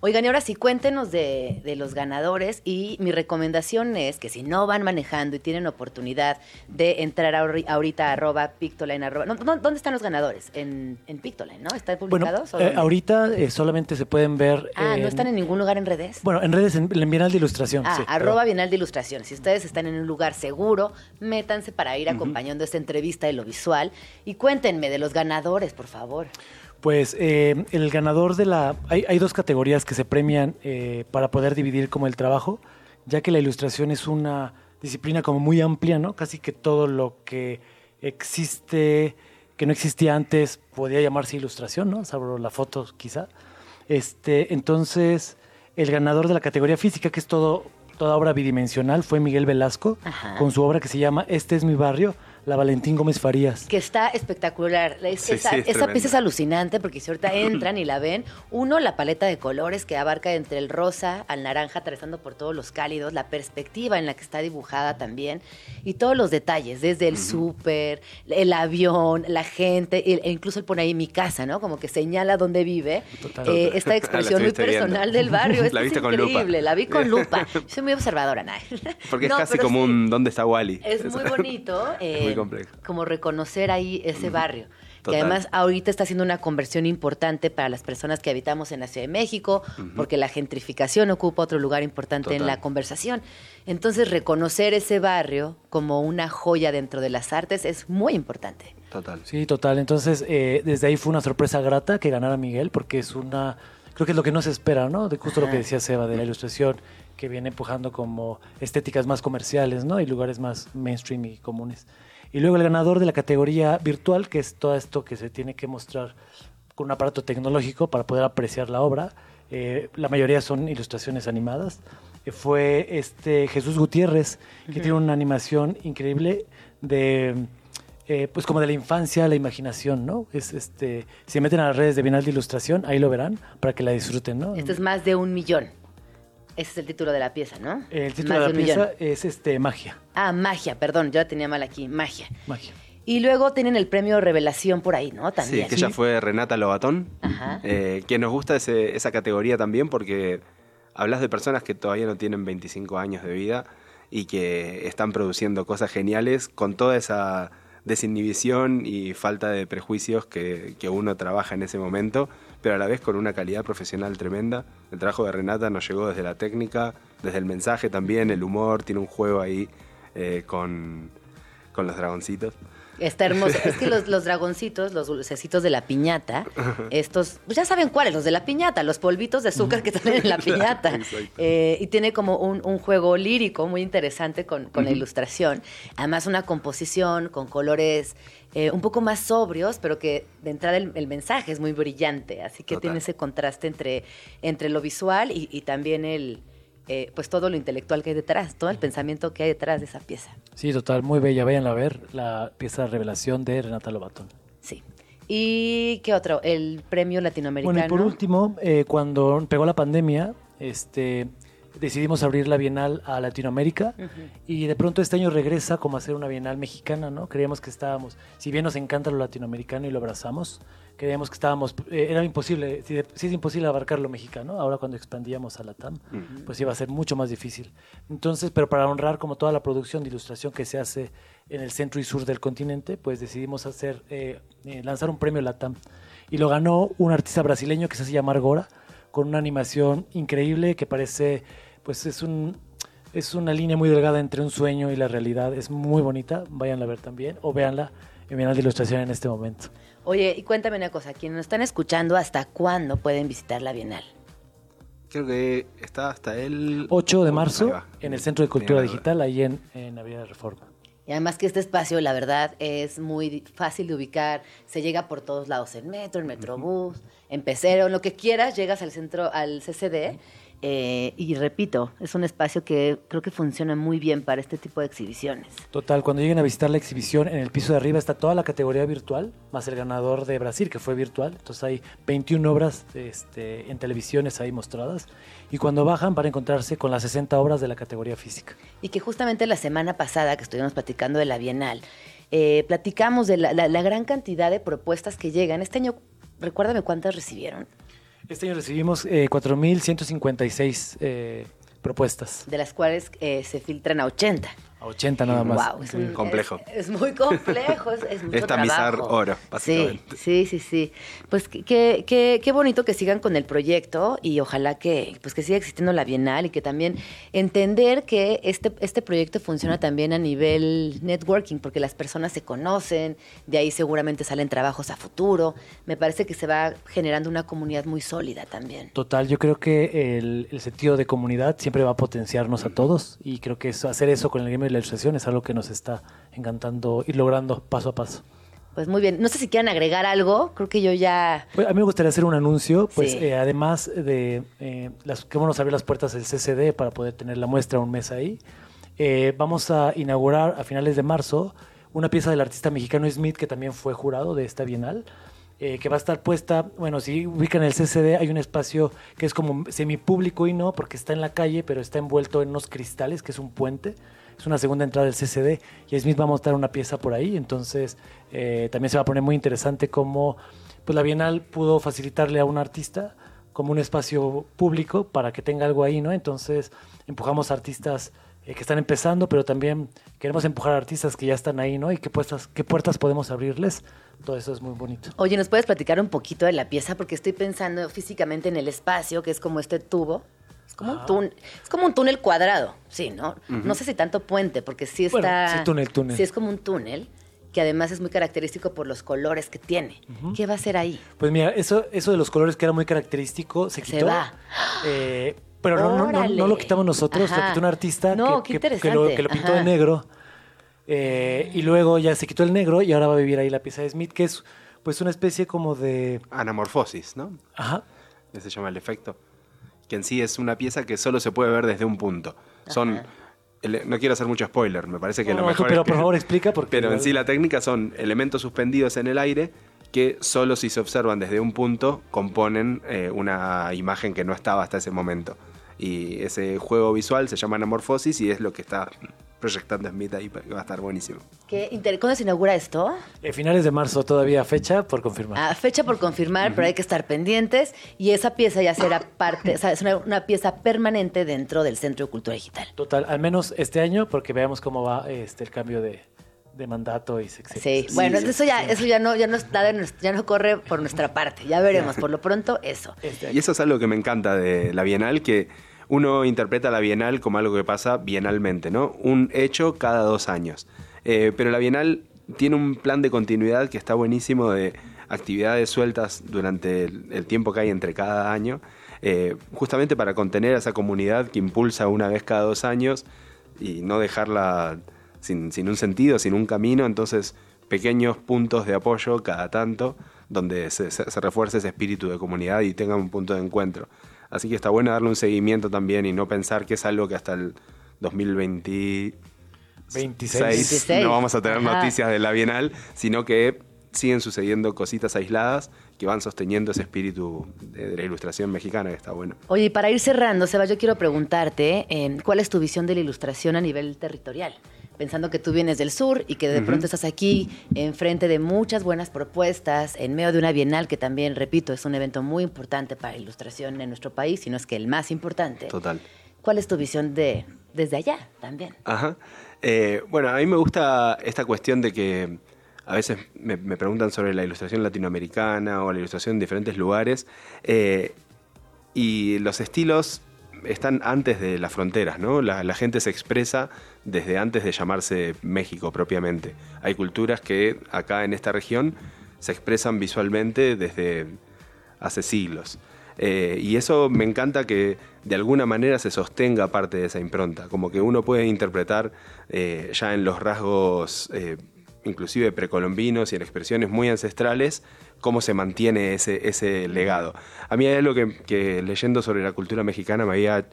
Oigan, y ahora sí, cuéntenos de, de los ganadores y mi recomendación es que si no van manejando y tienen oportunidad de entrar ahori- ahorita a arroba Pictoline, arroba, no, no, ¿dónde están los ganadores? En, en Pictoline, ¿no? ¿Están Bueno, publicados? o eh, ahorita eh, solamente se pueden ver... Ah, ¿no están en ningún lugar en redes? Bueno, en redes, en, en Bienal de Ilustración. Ah, sí, arroba pero- Bienal de Ilustración. Si ustedes están en un lugar seguro, métanse para ir acompañando esta entrevista de lo visual y cuéntenme de los ganadores, por favor. Pues eh, el ganador de la... Hay, hay dos categorías que se premian eh, para poder dividir como el trabajo, ya que la ilustración es una disciplina como muy amplia, ¿no? Casi que todo lo que existe, que no existía antes, podría llamarse ilustración, ¿no? Salvo la foto quizá. Este, entonces, el ganador de la categoría física, que es todo, toda obra bidimensional, fue Miguel Velasco, Ajá. con su obra que se llama Este es mi barrio, la Valentín Gómez Farías. Que está espectacular. Es- Sí, esa sí, es esa tremendo. pieza es alucinante porque si ahorita *clears throat* entran y la ven, uno, la paleta de colores que abarca entre el rosa al naranja, atravesando por todos los cálidos, la perspectiva en la que está dibujada también, y todos los detalles, desde el súper, el avión, la gente, e incluso él pone ahí mi casa, ¿no? Como que señala dónde vive. Total. Eh, esta *laughs* expresión muy viendo. personal del barrio. *laughs* Esto La es viste con lupa. increíble, la vi con *laughs* lupa. Yo soy muy observadora, Nay. Porque No, es casi como sí. un ¿dónde está Wally? Es muy bonito. eh, muy complejo. Como reconocer ahí ese barrio. Que además ahorita está haciendo una conversión importante para las personas que habitamos en la Ciudad de México, porque la gentrificación ocupa otro lugar importante en la conversación. Entonces, reconocer ese barrio como una joya dentro de las artes es muy importante. Total. Sí, total. Entonces, eh, desde ahí fue una sorpresa grata que ganara Miguel, porque es una. Creo que es lo que no se espera, ¿no? De justo lo que decía Seba, de la ilustración, que viene empujando como estéticas más comerciales, ¿no? Y lugares más mainstream y comunes. Y luego el ganador de la categoría virtual, que es todo esto que se tiene que mostrar con un aparato tecnológico para poder apreciar la obra. Eh, la mayoría son ilustraciones animadas. Eh, fue este Jesús Gutiérrez, que tiene una animación increíble de eh, pues como de la infancia, la imaginación, ¿no? Es este, si se meten a las redes de Bienal de Ilustración, ahí lo verán para que la disfruten, ¿no? Este es más de un millón. Ese es el título de la pieza, ¿no? El título Más de la pieza millón. es este magia, Ah, magia, perdón, yo la tenía mal aquí, magia. magia. Y luego tienen el premio Revelación por ahí, ¿no? Sí, También. que ella fue Renata Lobatón. Ajá. Eh, que nos gusta ese- esa categoría también porque hablas de personas que todavía no tienen 25 años de vida y que están produciendo cosas geniales con toda esa desinhibición y falta de prejuicios que, que uno trabaja en ese momento, pero a la vez con una calidad profesional tremenda. El trabajo de Renata nos llegó desde la técnica, desde el mensaje también, el humor, tiene un juego ahí eh, con, con los dragoncitos. Está hermoso. Es que los, los dragoncitos, los dulcecitos de la piñata, estos, pues ya saben cuáles, los de la piñata, los polvitos de azúcar que traen en la *laughs* piñata. Eh, y tiene como un, un juego lírico muy interesante con, con la ilustración. Además, una composición con colores eh, un poco más sobrios, pero que de entrada el, el mensaje es muy brillante. Así que Total. tiene ese contraste entre, entre lo visual y, y también el. eh, pues todo lo intelectual que hay detrás, todo el pensamiento que hay detrás de esa pieza. Sí, total, muy bella. Vayan a ver la pieza Revelación de Renata Lobatón. Sí. ¿Y qué otro? El premio latinoamericano. Bueno, y por último, eh, cuando pegó la pandemia, este, decidimos abrir la Bienal a Latinoamérica y de pronto este año regresa como a ser una Bienal mexicana, ¿no? Creíamos que estábamos, si bien nos encanta lo latinoamericano y lo abrazamos, creíamos que estábamos, eh, era imposible, si, de- si es imposible abarcar lo mexicano, ahora cuando expandíamos a la TAM, pues iba a ser mucho más difícil. Entonces, pero para honrar como toda la producción de ilustración que se hace en el centro y sur del continente, pues decidimos hacer, eh, eh, lanzar un premio LATAM. Y lo ganó un artista brasileño que se hace llamar Gora, con una animación increíble que parece, pues es un es una línea muy delgada entre un sueño y la realidad. Es muy bonita, váyanla a ver también o véanla en Bienal de Ilustración en este momento. Oye, y cuéntame una cosa, quienes nos están escuchando, ¿hasta cuándo pueden visitar la Bienal? Creo que está hasta el 8 de marzo en el Centro de Cultura Digital, ahí en, en Avenida Reforma. Y además que este espacio, la verdad, es muy fácil de ubicar. Se llega por todos lados, en metro, en metrobús, en pecero, en lo que quieras, llegas al centro, al CCD. Eh, y repito, es un espacio que creo que funciona muy bien para este tipo de exhibiciones. Total, cuando lleguen a visitar la exhibición, en el piso de arriba está toda la categoría virtual, más el ganador de Brasil, que fue virtual. Entonces hay 21 obras este, en televisiones ahí mostradas. Y cuando bajan van a encontrarse con las 60 obras de la categoría física. Y que justamente la semana pasada que estuvimos platicando de la Bienal, eh, platicamos de la, la- la gran cantidad de propuestas que llegan. Este año, recuérdame cuántas recibieron, Este año recibimos eh, 4.156 eh, propuestas, de las cuales eh, se filtran a 80. A 80 nada más. Wow, es un- Complejo. Es, es muy complejo, es, es mucho Es tamizar trabajo. oro, básicamente. Sí, sí, sí, sí. Pues qué, qué, qué- qué bonito que sigan con el proyecto y ojalá que, pues que siga existiendo la Bienal y que también entender que este, este proyecto funciona también a nivel networking, porque las personas se conocen, de ahí seguramente salen trabajos a futuro. Me parece que se va generando una comunidad muy sólida también. Total, yo creo que el, el sentido de comunidad siempre va a potenciarnos a todos y creo que eso- hacer eso con el game de la ilustración es algo que nos está encantando ir logrando paso a paso. Pues muy bien. No sé si quieran agregar algo. Creo que yo ya. Pues, a mí me gustaría hacer un anuncio, pues Sí. eh, además de eh, las que vamos a abrir las puertas del CCD para poder tener la muestra un mes ahí, eh, vamos a inaugurar a finales de marzo una pieza del artista mexicano Smith que también fue jurado de esta Bienal. eh, que va a estar puesta, bueno, si ubican el CCD, hay un espacio que es como semipúblico y no, porque está en la calle, pero está envuelto en unos cristales, que es un puente. Es una segunda entrada del CCD y Smith va a mostrar una pieza por ahí, entonces eh, también se va a poner muy interesante cómo pues la Bienal pudo facilitarle a un artista como un espacio público para que tenga algo ahí, ¿no? Entonces empujamos a artistas eh, que están empezando, pero también queremos empujar a artistas que ya están ahí, ¿no? Y qué puertas, qué puertas podemos abrirles. Todo eso es muy bonito. Oye, ¿nos puedes platicar un poquito de la pieza? Porque estoy pensando físicamente en el espacio, que es como este tubo. Es como, un, túnel, es como un túnel cuadrado, sí, ¿no? No sé si tanto puente, porque sí está... Bueno, sí, túnel, túnel. Sí, es como un túnel, que además es muy característico por los colores que tiene. ¿Qué va a ser ahí? Pues mira, eso, eso de los colores que era muy característico se Se quitó. va. Eh, pero no, no, no, no lo quitamos nosotros, Ajá. lo quitó un artista No, que, qué que- que lo, que lo pintó Ajá. de negro. Eh, y luego ya se quitó el negro y ahora va a vivir ahí la pieza de Smith, que es pues una especie como de... Anamorfosis, ¿no? Ajá. que se llama el efecto, que en sí es una pieza que solo se puede ver desde un punto. Son, no quiero hacer mucho spoiler, me parece que No, lo mejor pero es que- por favor explica porque... Pero en sí la técnica son elementos suspendidos en el aire que solo si se observan desde un punto componen eh, una imagen que no estaba hasta ese momento. Y ese juego visual se llama anamorfosis y es lo que está proyectando Smith ahí, va a estar buenísimo. ¿Qué inter- ¿Cuándo se inaugura esto? Eh, finales de marzo todavía fecha por confirmar. Ah, fecha por confirmar, pero hay que estar pendientes. Y esa pieza ya será parte, o sea, es una, una pieza permanente dentro del Centro de Cultura Digital. Total, al menos este año, porque veamos cómo va este, el cambio de, de mandato y se Sí, bueno, eso ya, eso ya no, ya no está ya no corre por nuestra parte. Ya veremos. *laughs* Por lo pronto, eso. Este Y eso es algo que me encanta de la Bienal, que uno interpreta la Bienal como algo que pasa bienalmente, ¿no? Un hecho cada dos años. Eh, pero la Bienal tiene un plan de continuidad que está buenísimo de actividades sueltas durante el, tiempo que hay entre cada año, eh, justamente para contener a esa comunidad que impulsa una vez cada dos años y no dejarla sin, sin un sentido, sin un camino. Entonces, pequeños puntos de apoyo cada tanto, donde se, se- se refuerce ese espíritu de comunidad y tenga un punto de encuentro. Así que está bueno darle un seguimiento también y no pensar que es algo que hasta el 2026 26. 26. no vamos a tener Ajá. noticias de la Bienal, sino que siguen sucediendo cositas aisladas que van sosteniendo ese espíritu de, de la ilustración mexicana que está bueno. Oye, y para ir cerrando, Seba, yo quiero preguntarte, eh, ¿cuál es tu visión de la ilustración a nivel territorial? Pensando que tú vienes del sur y que de pronto estás aquí enfrente de muchas buenas propuestas, en medio de una bienal que también, repito, es un evento muy importante para ilustración en nuestro país, si no es que el más importante. Total. ¿Cuál es tu visión de desde allá también? Ajá. Eh, bueno, a mí me gusta esta cuestión de que a veces me, me preguntan sobre la ilustración latinoamericana o la ilustración en diferentes lugares eh, y los estilos están antes de las fronteras, ¿no? La, gente se expresa desde antes de llamarse México propiamente. Hay culturas que acá en esta región se expresan visualmente desde hace siglos. Eh, y eso me encanta que de alguna manera se sostenga parte de esa impronta, como que uno puede interpretar eh, ya en los rasgos eh, inclusive precolombinos y en expresiones muy ancestrales cómo se mantiene ese, ese legado. A mí hay algo que, que leyendo sobre la cultura mexicana me había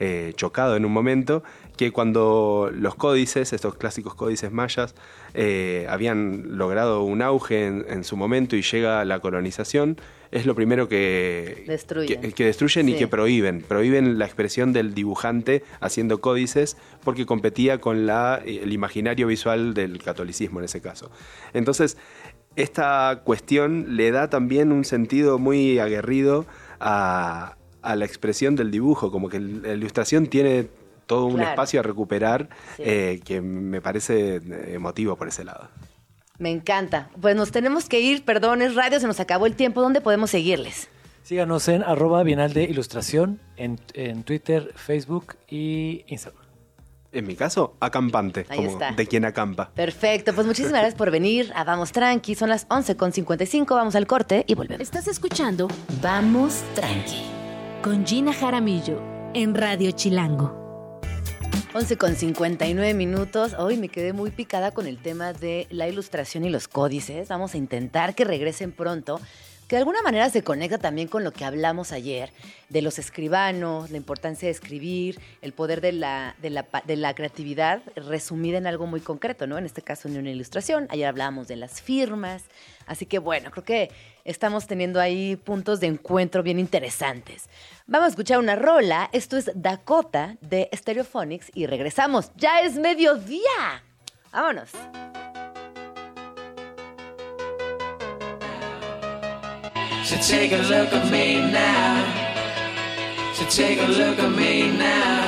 eh, chocado en un momento, que cuando los códices, estos clásicos códices mayas, eh, habían logrado un auge en, en su momento y llega la colonización, es lo primero que Destruyen. que, que destruyen y que prohíben. Prohíben la expresión del dibujante haciendo códices porque competía con la, el imaginario visual del catolicismo en ese caso. Entonces, esta cuestión le da también un sentido muy aguerrido a, a la expresión del dibujo, como que la ilustración tiene todo un Claro. espacio a recuperar Sí. eh, que me parece eh, emotivo por ese lado. Me encanta. Pues nos tenemos que ir, perdón, es radio, se nos acabó el tiempo. ¿Dónde podemos seguirles? Síganos en arroba Bienal de Ilustración en, en Twitter, Facebook y Instagram. En mi caso, acampante, Ahí como está. de quien acampa. Perfecto, pues muchísimas gracias por venir a Vamos Tranqui. Son las 11.55, vamos al corte y volvemos. Estás escuchando Vamos Tranqui con Gina Jaramillo en Radio Chilango. 11 con 59 minutos. Hoy me quedé muy picada con el tema de la ilustración y los códices. Vamos a intentar que regresen pronto. Que de alguna manera se conecta también con lo que hablamos ayer, de los escribanos, la importancia de escribir, el poder de la, de la, creatividad resumida en algo muy concreto, ¿no? En este caso, en una ilustración. Ayer hablábamos de las firmas. Así que bueno, creo que estamos teniendo ahí puntos de encuentro bien interesantes. Vamos a escuchar una rola. Esto es Dakota de Stereophonics y regresamos. ¡Ya es mediodía! ¡Vámonos! So take a look at me now. So take a look at me now.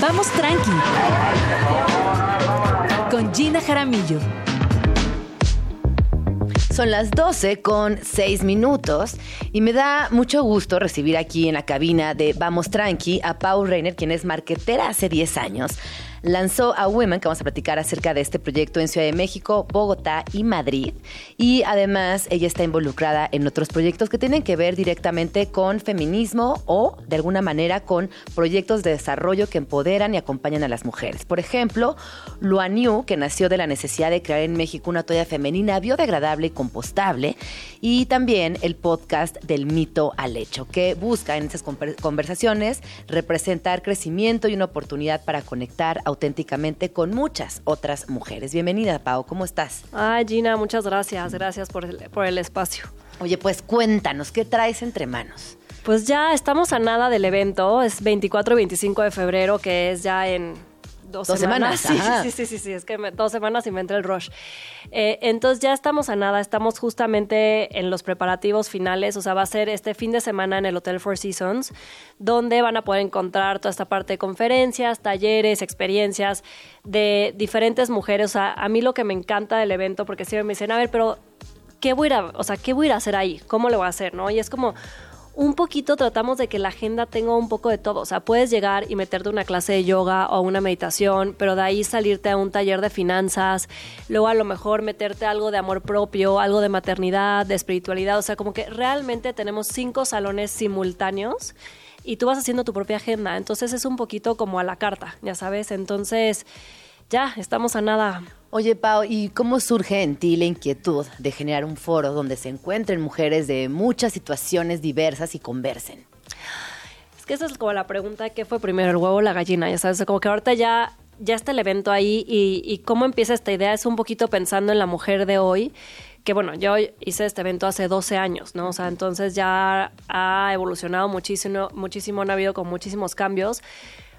Vamos Tranqui con Gina Jaramillo. Son las 12 con 6 minutos y me da mucho gusto recibir aquí en la cabina de Vamos Tranqui a Pau Reiner, quien es marquetera hace 10 años. Lanzó a Women, que vamos a platicar acerca de este proyecto en Ciudad de México, Bogotá y Madrid. Y además ella está involucrada en otros proyectos que tienen que ver directamente con feminismo o de alguna manera con proyectos de desarrollo que empoderan y acompañan a las mujeres. Por ejemplo, Luaniu, que nació de la necesidad de crear en México una toalla femenina biodegradable y compostable. Y también el podcast del mito al hecho, que busca en estas conver- conversaciones representar crecimiento y una oportunidad para conectar auténticamente con muchas otras mujeres. Bienvenida, Pau, ¿cómo estás? Ay, Gina, muchas gracias. Gracias por el, por el espacio. Oye, pues cuéntanos, ¿qué traes entre manos? Pues ya estamos a nada del evento. Es 24 y 25 de febrero, que es ya en dos, Dos semanas, *laughs* Sí, sí, sí, sí, sí, es que me- dos semanas y me entra el rush. Eh, entonces ya estamos a nada, estamos justamente en los preparativos finales, o sea, va a ser este fin de semana en el Hotel Four Seasons, donde van a poder encontrar toda esta parte de conferencias, talleres, experiencias de diferentes mujeres. O sea, a mí lo que me encanta del evento, porque siempre me dicen, a ver, pero ¿qué voy a ir a, o sea, qué voy a hacer ahí? ¿Cómo lo voy a hacer? ¿no? Y es como un poquito tratamos de que la agenda tenga un poco de todo. O sea, puedes llegar y meterte a una clase de yoga o una meditación, pero de ahí salirte a un taller de finanzas, luego a lo mejor meterte algo de amor propio, algo de maternidad, de espiritualidad. O sea, como que realmente tenemos cinco salones simultáneos y tú vas haciendo tu propia agenda. Entonces es un poquito como a la carta, ya sabes. Entonces, ya, estamos a nada. Oye, Pau, ¿y cómo surge en ti la inquietud de generar un foro donde se encuentren mujeres de muchas situaciones diversas y conversen? Es que esa es como la pregunta qué fue primero, el huevo o la gallina, ya sabes, como que ahorita ya, ya está el evento ahí y, y cómo empieza esta idea es un poquito pensando en la mujer de hoy, que bueno, yo hice este evento hace 12 años, ¿no? O sea, entonces ya ha evolucionado muchísimo, muchísimo, han habido con muchísimos cambios,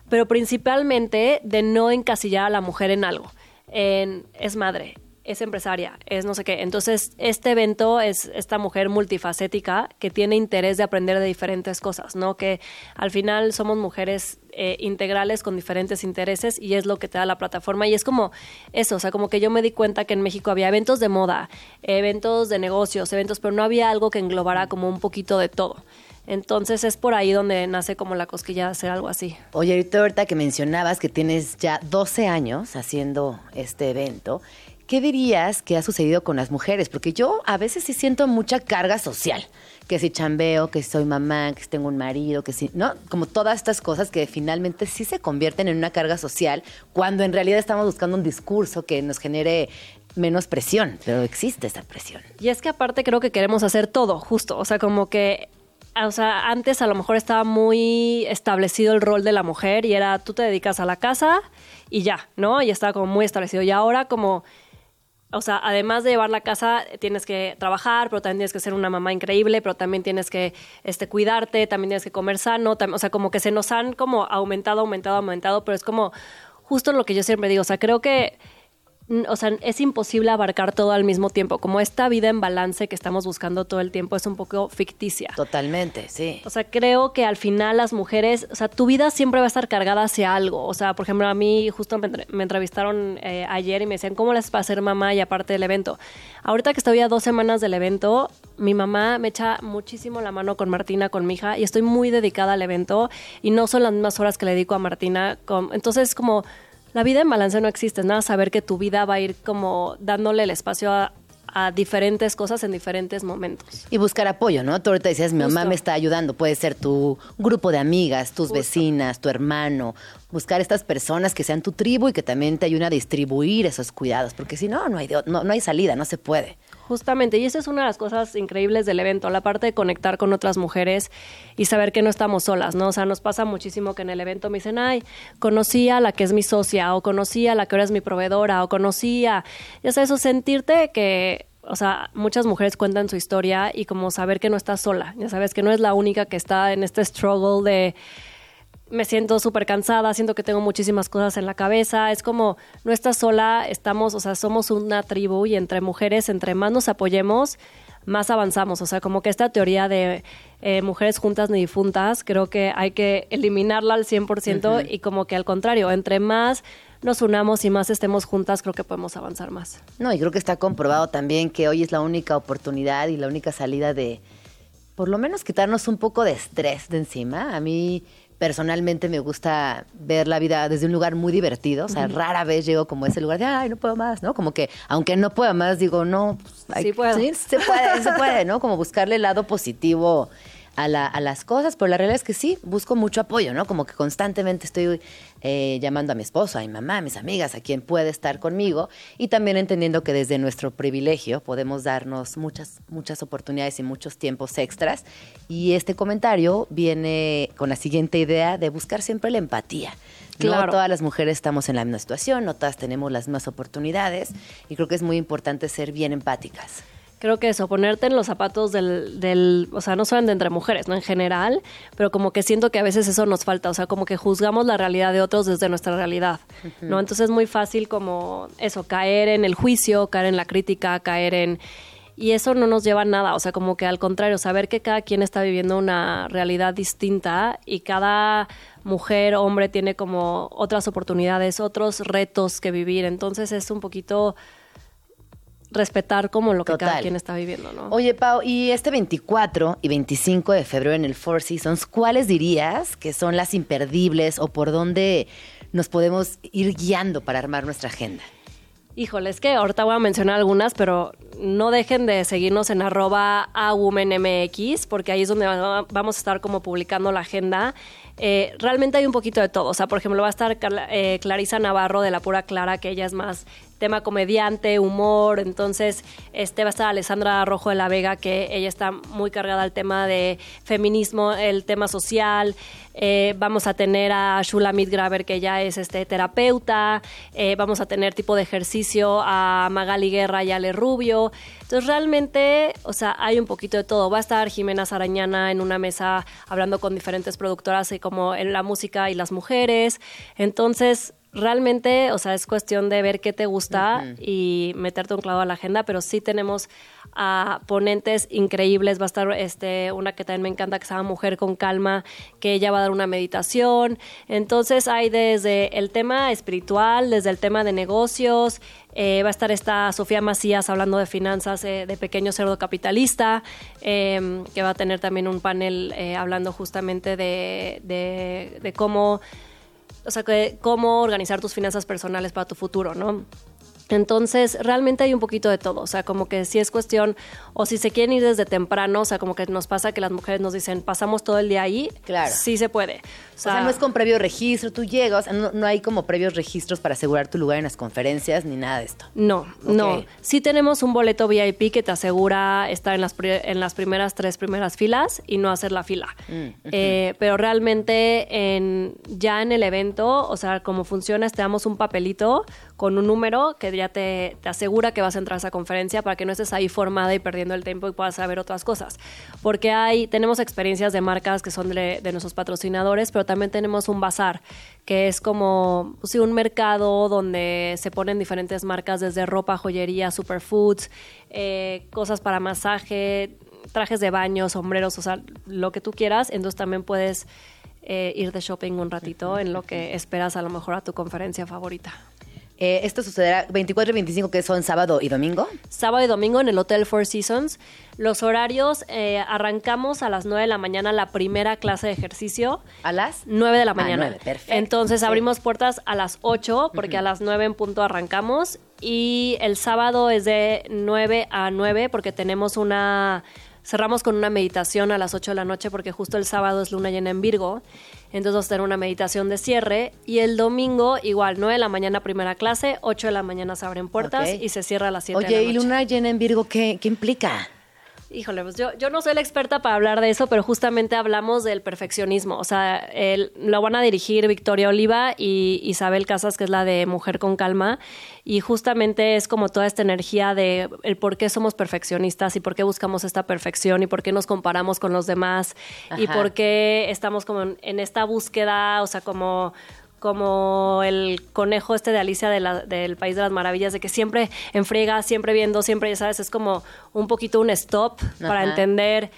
pero principalmente de no encasillar a la mujer en algo, en es madre, es empresaria, es no sé qué. Entonces, este evento es esta mujer multifacética que tiene interés de aprender de diferentes cosas, ¿no? Que al final somos mujeres eh, integrales con diferentes intereses y es lo que te da la plataforma. Y es como eso, o sea, como que yo me di cuenta que en México había eventos de moda, eventos de negocios, eventos, pero no había algo que englobara como un poquito de todo. Entonces es por ahí donde nace como la cosquilla de hacer algo así. Oye, ahorita, ahorita que mencionabas que tienes ya 12 años haciendo este evento, ¿qué dirías que ha sucedido con las mujeres? Porque yo a veces sí siento mucha carga social. Que si chambeo, que si soy mamá, que si tengo un marido, que si, ¿no? Como todas estas cosas que finalmente sí se convierten en una carga social cuando en realidad estamos buscando un discurso que nos genere menos presión, pero existe esa presión. Y es que aparte creo que queremos hacer todo, justo. O sea, como que. O sea, antes a lo mejor estaba muy establecido el rol de la mujer y era tú te dedicas a la casa y ya, ¿no? Y estaba como muy establecido. Y ahora como. O sea, además de llevar la casa, tienes que trabajar, pero también tienes que ser una mamá increíble, pero también tienes que este, cuidarte, también tienes que comer sano. o sea, como que se nos han como aumentado, aumentado, aumentado, pero es como justo lo que yo siempre digo. O sea, creo que o sea, es imposible abarcar todo al mismo tiempo. Como esta vida en balance que estamos buscando todo el tiempo es un poco ficticia. Totalmente, sí. O sea, creo que al final las mujeres, o sea, tu vida siempre va a estar cargada hacia algo. O sea, por ejemplo, a mí justo me, entre- me entrevistaron eh, ayer y me decían, ¿cómo les para ser mamá y aparte del evento? Ahorita que estoy a dos semanas del evento, mi mamá me echa muchísimo la mano con Martina, con mi hija, y estoy muy dedicada al evento y no son las mismas horas que le dedico a Martina. con- entonces, como la vida en balance no existe, nada saber que tu vida va a ir como dándole el espacio a, a diferentes cosas en diferentes momentos. Y buscar apoyo, ¿no? Tú ahorita decías, mi mamá me está ayudando. Puede ser tu grupo de amigas, tus vecinas, tu hermano. Buscar estas personas que sean tu tribu y que también te ayuden a distribuir esos cuidados. Porque si no, no hay, no, no hay salida, no se puede. Justamente, y esa es una de las cosas increíbles del evento, la parte de conectar con otras mujeres y saber que no estamos solas, ¿no? O sea, nos pasa muchísimo que en el evento me dicen, ay, conocí a la que es mi socia, o conocí a la que ahora es mi proveedora, o conocí a, ya sabes, eso, sentirte que, o sea, muchas mujeres cuentan su historia y como saber que no estás sola, ya sabes, que no es la única que está en este struggle de me siento súper cansada, siento que tengo muchísimas cosas en la cabeza. Es como, no estás sola, estamos, o sea, somos una tribu y entre mujeres, entre más nos apoyemos, más avanzamos. O sea, como que esta teoría de eh, mujeres juntas ni difuntas, creo que hay que eliminarla al 100% y como que al contrario, entre más nos unamos y más estemos juntas, creo que podemos avanzar más. No, y creo que está comprobado también que hoy es la única oportunidad y la única salida de, por lo menos, quitarnos un poco de estrés de encima. A mí personalmente me gusta ver la vida desde un lugar muy divertido. O sea, rara vez llego como a ese lugar de, ay, no puedo más, ¿no? Como que, aunque no puedo más, digo, no, pues, hay- Sí puedo. Sí, se puede, se puede, ¿no? Como buscarle el lado positivo a, la- a las cosas, pero la realidad es que sí, busco mucho apoyo, ¿no? Como que constantemente estoy eh, llamando a mi esposo, a mi mamá, a mis amigas, a quien puede estar conmigo y también entendiendo que desde nuestro privilegio podemos darnos muchas, muchas oportunidades y muchos tiempos extras. Y este comentario viene con la siguiente idea de buscar siempre la empatía. No Claro. todas las mujeres estamos en la misma situación, no todas tenemos las mismas oportunidades y creo que es muy importante ser bien empáticas. Creo que eso, ponerte en los zapatos del, del, o sea, no solamente entre mujeres, ¿no? En general, pero como que siento que a veces eso nos falta, o sea, como que juzgamos la realidad de otros desde nuestra realidad, ¿no? Entonces es muy fácil como eso, caer en el juicio, caer en la crítica, caer en... Y eso no nos lleva a nada, o sea, como que al contrario, saber que cada quien está viviendo una realidad distinta y cada mujer, hombre tiene como otras oportunidades, otros retos que vivir, entonces es un poquito respetar como lo que cada quien está viviendo, ¿no? Oye, Pau, y este 24 y 25 de febrero en el Four Seasons, ¿cuáles dirías que son las imperdibles o por dónde nos podemos ir guiando para armar nuestra agenda? Híjole, es que ahorita voy a mencionar algunas, pero no dejen de seguirnos en arroba a porque ahí es donde va- vamos a estar como publicando la agenda. Eh, realmente hay un poquito de todo. O sea, por ejemplo, va a estar eh, Clarisa Navarro de La Pura Clara, que ella es más tema comediante, humor. Entonces, este va a estar Alessandra Rojo de la Vega, que ella está muy cargada al tema de feminismo, el tema social. Eh, vamos a tener a Shulamit Graver, que ella es este terapeuta. Eh, vamos a tener tipo de ejercicio a Magali Guerra y Ale Rubio. Entonces, realmente, o sea, hay un poquito de todo. Va a estar Jimena Sarañana en una mesa hablando con diferentes productoras, como en la música y las mujeres. Entonces, realmente, o sea, es cuestión de ver qué te gusta y meterte un clavo a la agenda, pero sí tenemos a ponentes increíbles. Va a estar este, una que también me encanta, que se llama Mujer con Calma, que ella va a dar una meditación. Entonces, hay desde el tema espiritual, desde el tema de negocios, eh, va a estar esta Sofía Macías hablando de finanzas eh, de pequeño cerdo capitalista, eh, que va a tener también un panel eh, hablando justamente de, de- de cómo, o sea, que, cómo organizar tus finanzas personales para tu futuro, ¿no? Entonces, realmente hay un poquito de todo. O sea, como que si es cuestión, o si se quieren ir desde temprano, o sea, como que nos pasa que las mujeres nos dicen, pasamos todo el día ahí. Claro. Sí se puede. O sea, no es con previo registro, tú llegas, no, no hay como previos registros para asegurar tu lugar en las conferencias ni nada de esto. No, no. Sí tenemos un boleto VIP que te asegura estar en las, pri- en las primeras tres primeras filas y no hacer la fila. Eh, pero realmente en, ya en el evento, o sea, como funciona te damos un papelito con un número que ya te, asegura que vas a entrar a esa conferencia para que no estés ahí formada y perdiendo el tiempo y puedas saber otras cosas. Porque hay, tenemos experiencias de marcas que son de, nuestros patrocinadores, pero también tenemos un bazar, que es como un mercado donde se ponen diferentes marcas desde ropa, joyería, superfoods, eh, cosas para masaje, trajes de baño, sombreros, o sea, lo que tú quieras. Entonces también puedes eh, ir de shopping un ratito en lo que esperas a lo mejor a tu conferencia favorita. Eh, esto sucederá 24 y 25, que son sábado y domingo. Sábado y domingo en el Hotel Four Seasons. Los horarios, eh, arrancamos a las 9 de la mañana la primera clase de ejercicio. ¿A las? 9 de la Ah, mañana. 9, perfecto. Entonces Sí. abrimos puertas a las 8 porque a las 9 en punto arrancamos y el sábado es de 9 a 9 porque tenemos una cerramos con una meditación a las 8 de la noche porque justo el sábado es luna llena en Virgo. Entonces vamos a tener una meditación de cierre y el domingo igual 9 de la mañana primera clase, 8 de la mañana se abren puertas Ok. y se cierra a las 7 de Oye, la ¿y noche. luna llena en Virgo qué, qué implica? Híjole, pues yo, yo no soy la experta para hablar de eso, pero justamente hablamos del perfeccionismo. O sea, el- lo van a dirigir Victoria Oliva y Isabel Casas, que es la de Mujer con Calma. Y justamente es como toda esta energía de el por qué somos perfeccionistas y por qué buscamos esta perfección y por qué nos comparamos con los demás y por qué estamos como en, en esta búsqueda, o sea, como como el conejo este de Alicia de la- del País de las Maravillas, de que siempre enfrega, siempre viendo, siempre, ya sabes, es como un poquito un stop para entender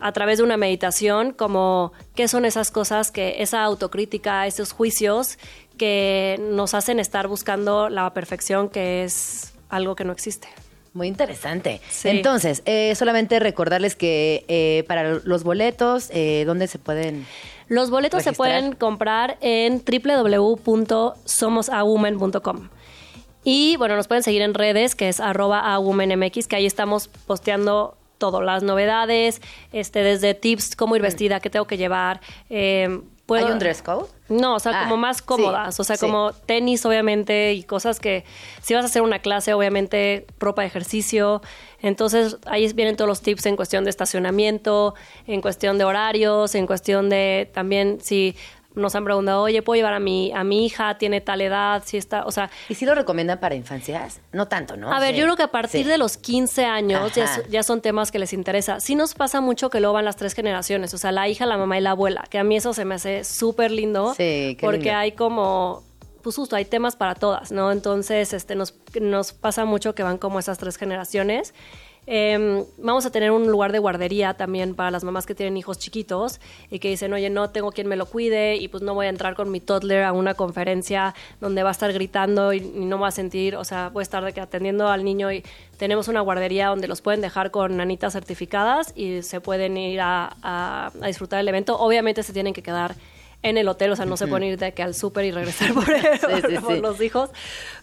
a través de una meditación como qué son esas cosas que esa autocrítica, esos juicios que nos hacen estar buscando la perfección que es algo que no existe. Muy interesante. Sí. Entonces, eh, solamente recordarles que eh, para los boletos, eh, ¿dónde se pueden...? Los boletos se pueden comprar en www.somosawoman.com. Y bueno, nos pueden seguir en redes, que es arroba awomanmx, que ahí estamos posteando todo, las novedades, este, desde tips, cómo ir vestida, qué tengo que llevar. eh, puedo- ¿Hay un dress code? No, o sea, Ah, como más sí, cómodas, o sea, sí. como tenis, obviamente, y cosas que si vas a hacer una clase, obviamente, ropa de ejercicio. Entonces, ahí vienen todos los tips en cuestión de estacionamiento, en cuestión de horarios, en cuestión de también si nos han preguntado, oye, ¿puedo llevar a mi, a mi hija? ¿Tiene tal edad? Si está, o sea, ¿Y si lo recomiendan para infancias? No tanto, ¿no? a ver, Sí. yo creo que a partir Sí. de los 15 años ya, ya son temas que les interesa. Sí nos pasa mucho que luego van las tres generaciones, o sea, la hija, la mamá y la abuela, que a mí eso se me hace súper lindo. Sí, qué Porque lindo. hay como, pues justo, hay temas para todas, ¿no? Entonces, este, nos, nos pasa mucho que van como esas tres generaciones. Eh, vamos a tener un lugar de guardería también para las mamás que tienen hijos chiquitos y que dicen, oye, no tengo quien me lo cuide y pues no voy a entrar con mi toddler a una conferencia donde va a estar gritando y, no va a sentir, o sea, voy a estar atendiendo al niño y tenemos una guardería donde los pueden dejar con nanitas certificadas y se pueden ir a, a- a disfrutar del evento. Obviamente se tienen que quedar en el hotel, o sea, no se pueden ir de que al súper y regresar por, *laughs* sí, por sí. los hijos,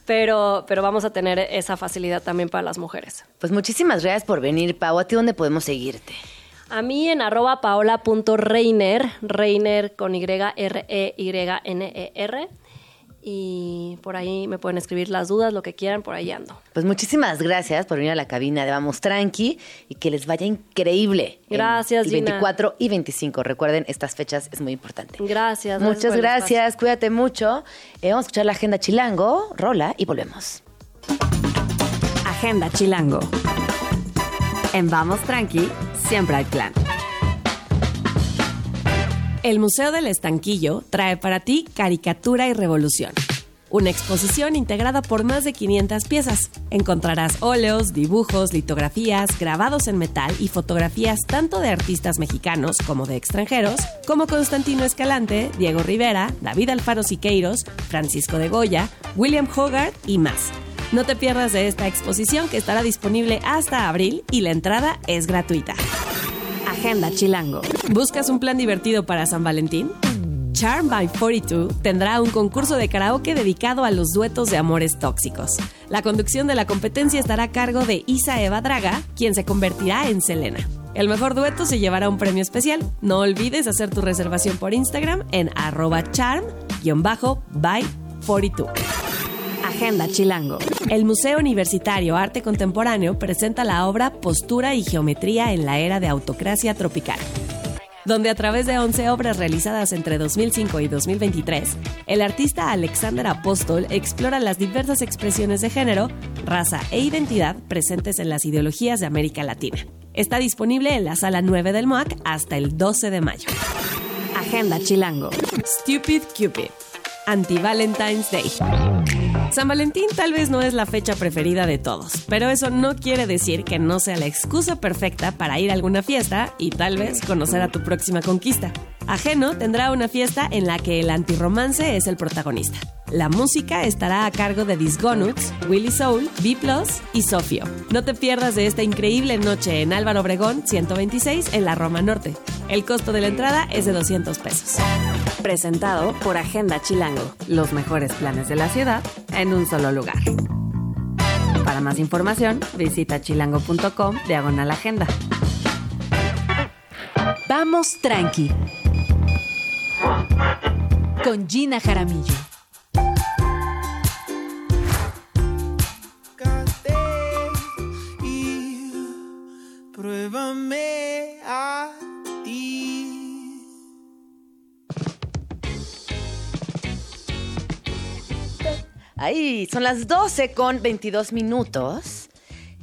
pero, pero vamos a tener esa facilidad también para las mujeres. Pues muchísimas gracias por venir, Pau. ¿A ti dónde podemos seguirte? A mí en arroba paola.reiner, Reiner con Y, R-E-Y-N-E-R. Y por ahí me pueden escribir las dudas, lo que quieran, por ahí ando. Pues muchísimas gracias por venir a la cabina de Vamos Tranqui y que les vaya increíble. Gracias, el Gina. 24 y 25. Recuerden, estas fechas es muy importante. Gracias. Muchas gracias, cuídate mucho. Eh, vamos a escuchar la agenda Chilango, rola y volvemos. Agenda Chilango. En Vamos Tranqui, siempre hay plan. El Museo del Estanquillo trae para ti Caricatura y Revolución. Una exposición integrada por más de 500 piezas. Encontrarás óleos, dibujos, litografías, grabados en metal y fotografías tanto de artistas mexicanos como de extranjeros, como Constantino Escalante, Diego Rivera, David Alfaro Siqueiros, Francisco de Goya, William Hogarth y más. No te pierdas de esta exposición que estará disponible hasta abril y la entrada es gratuita. Agenda Chilango. ¿Buscas un plan divertido para San Valentín? Charm by 42 tendrá un concurso de karaoke dedicado a los duetos de amores tóxicos. La conducción de la competencia estará a cargo de Isa Eva Draga, quien se convertirá en Selena. El mejor dueto se llevará un premio especial. No olvides hacer tu reservación por Instagram en arroba charm-by42. Agenda Chilango. El Museo Universitario Arte Contemporáneo presenta la obra Postura y Geometría en la Era de Autocracia Tropical donde a través de 11 obras realizadas entre 2005 y 2023, el artista Alexander Apóstol explora las diversas expresiones de género, raza e identidad presentes en las ideologías de América Latina. Está disponible en la sala 9 del MOAC hasta el 12 de mayo. Agenda Chilango. Stupid Cupid. Anti-Valentine's Day. San Valentín tal vez no es la fecha preferida de todos, pero eso no quiere decir que no sea la excusa perfecta para ir a alguna fiesta y tal vez conocer a tu próxima conquista. Ajeno tendrá una fiesta en la que el antirromance es el protagonista. La música estará a cargo de Disgonuts, Willy Soul, B y Sofio. No te pierdas de esta increíble noche en Álvaro Obregón 126 en la Roma Norte. El costo de la entrada es de 200 pesos. Presentado por Agenda Chilango. Los mejores planes de la ciudad en un solo lugar. Para más información, visita chilango.com diagonal agenda. Vamos tranqui. Con Gina Jaramillo. y pruébame a ti. Ahí, son las 12 con 22 minutos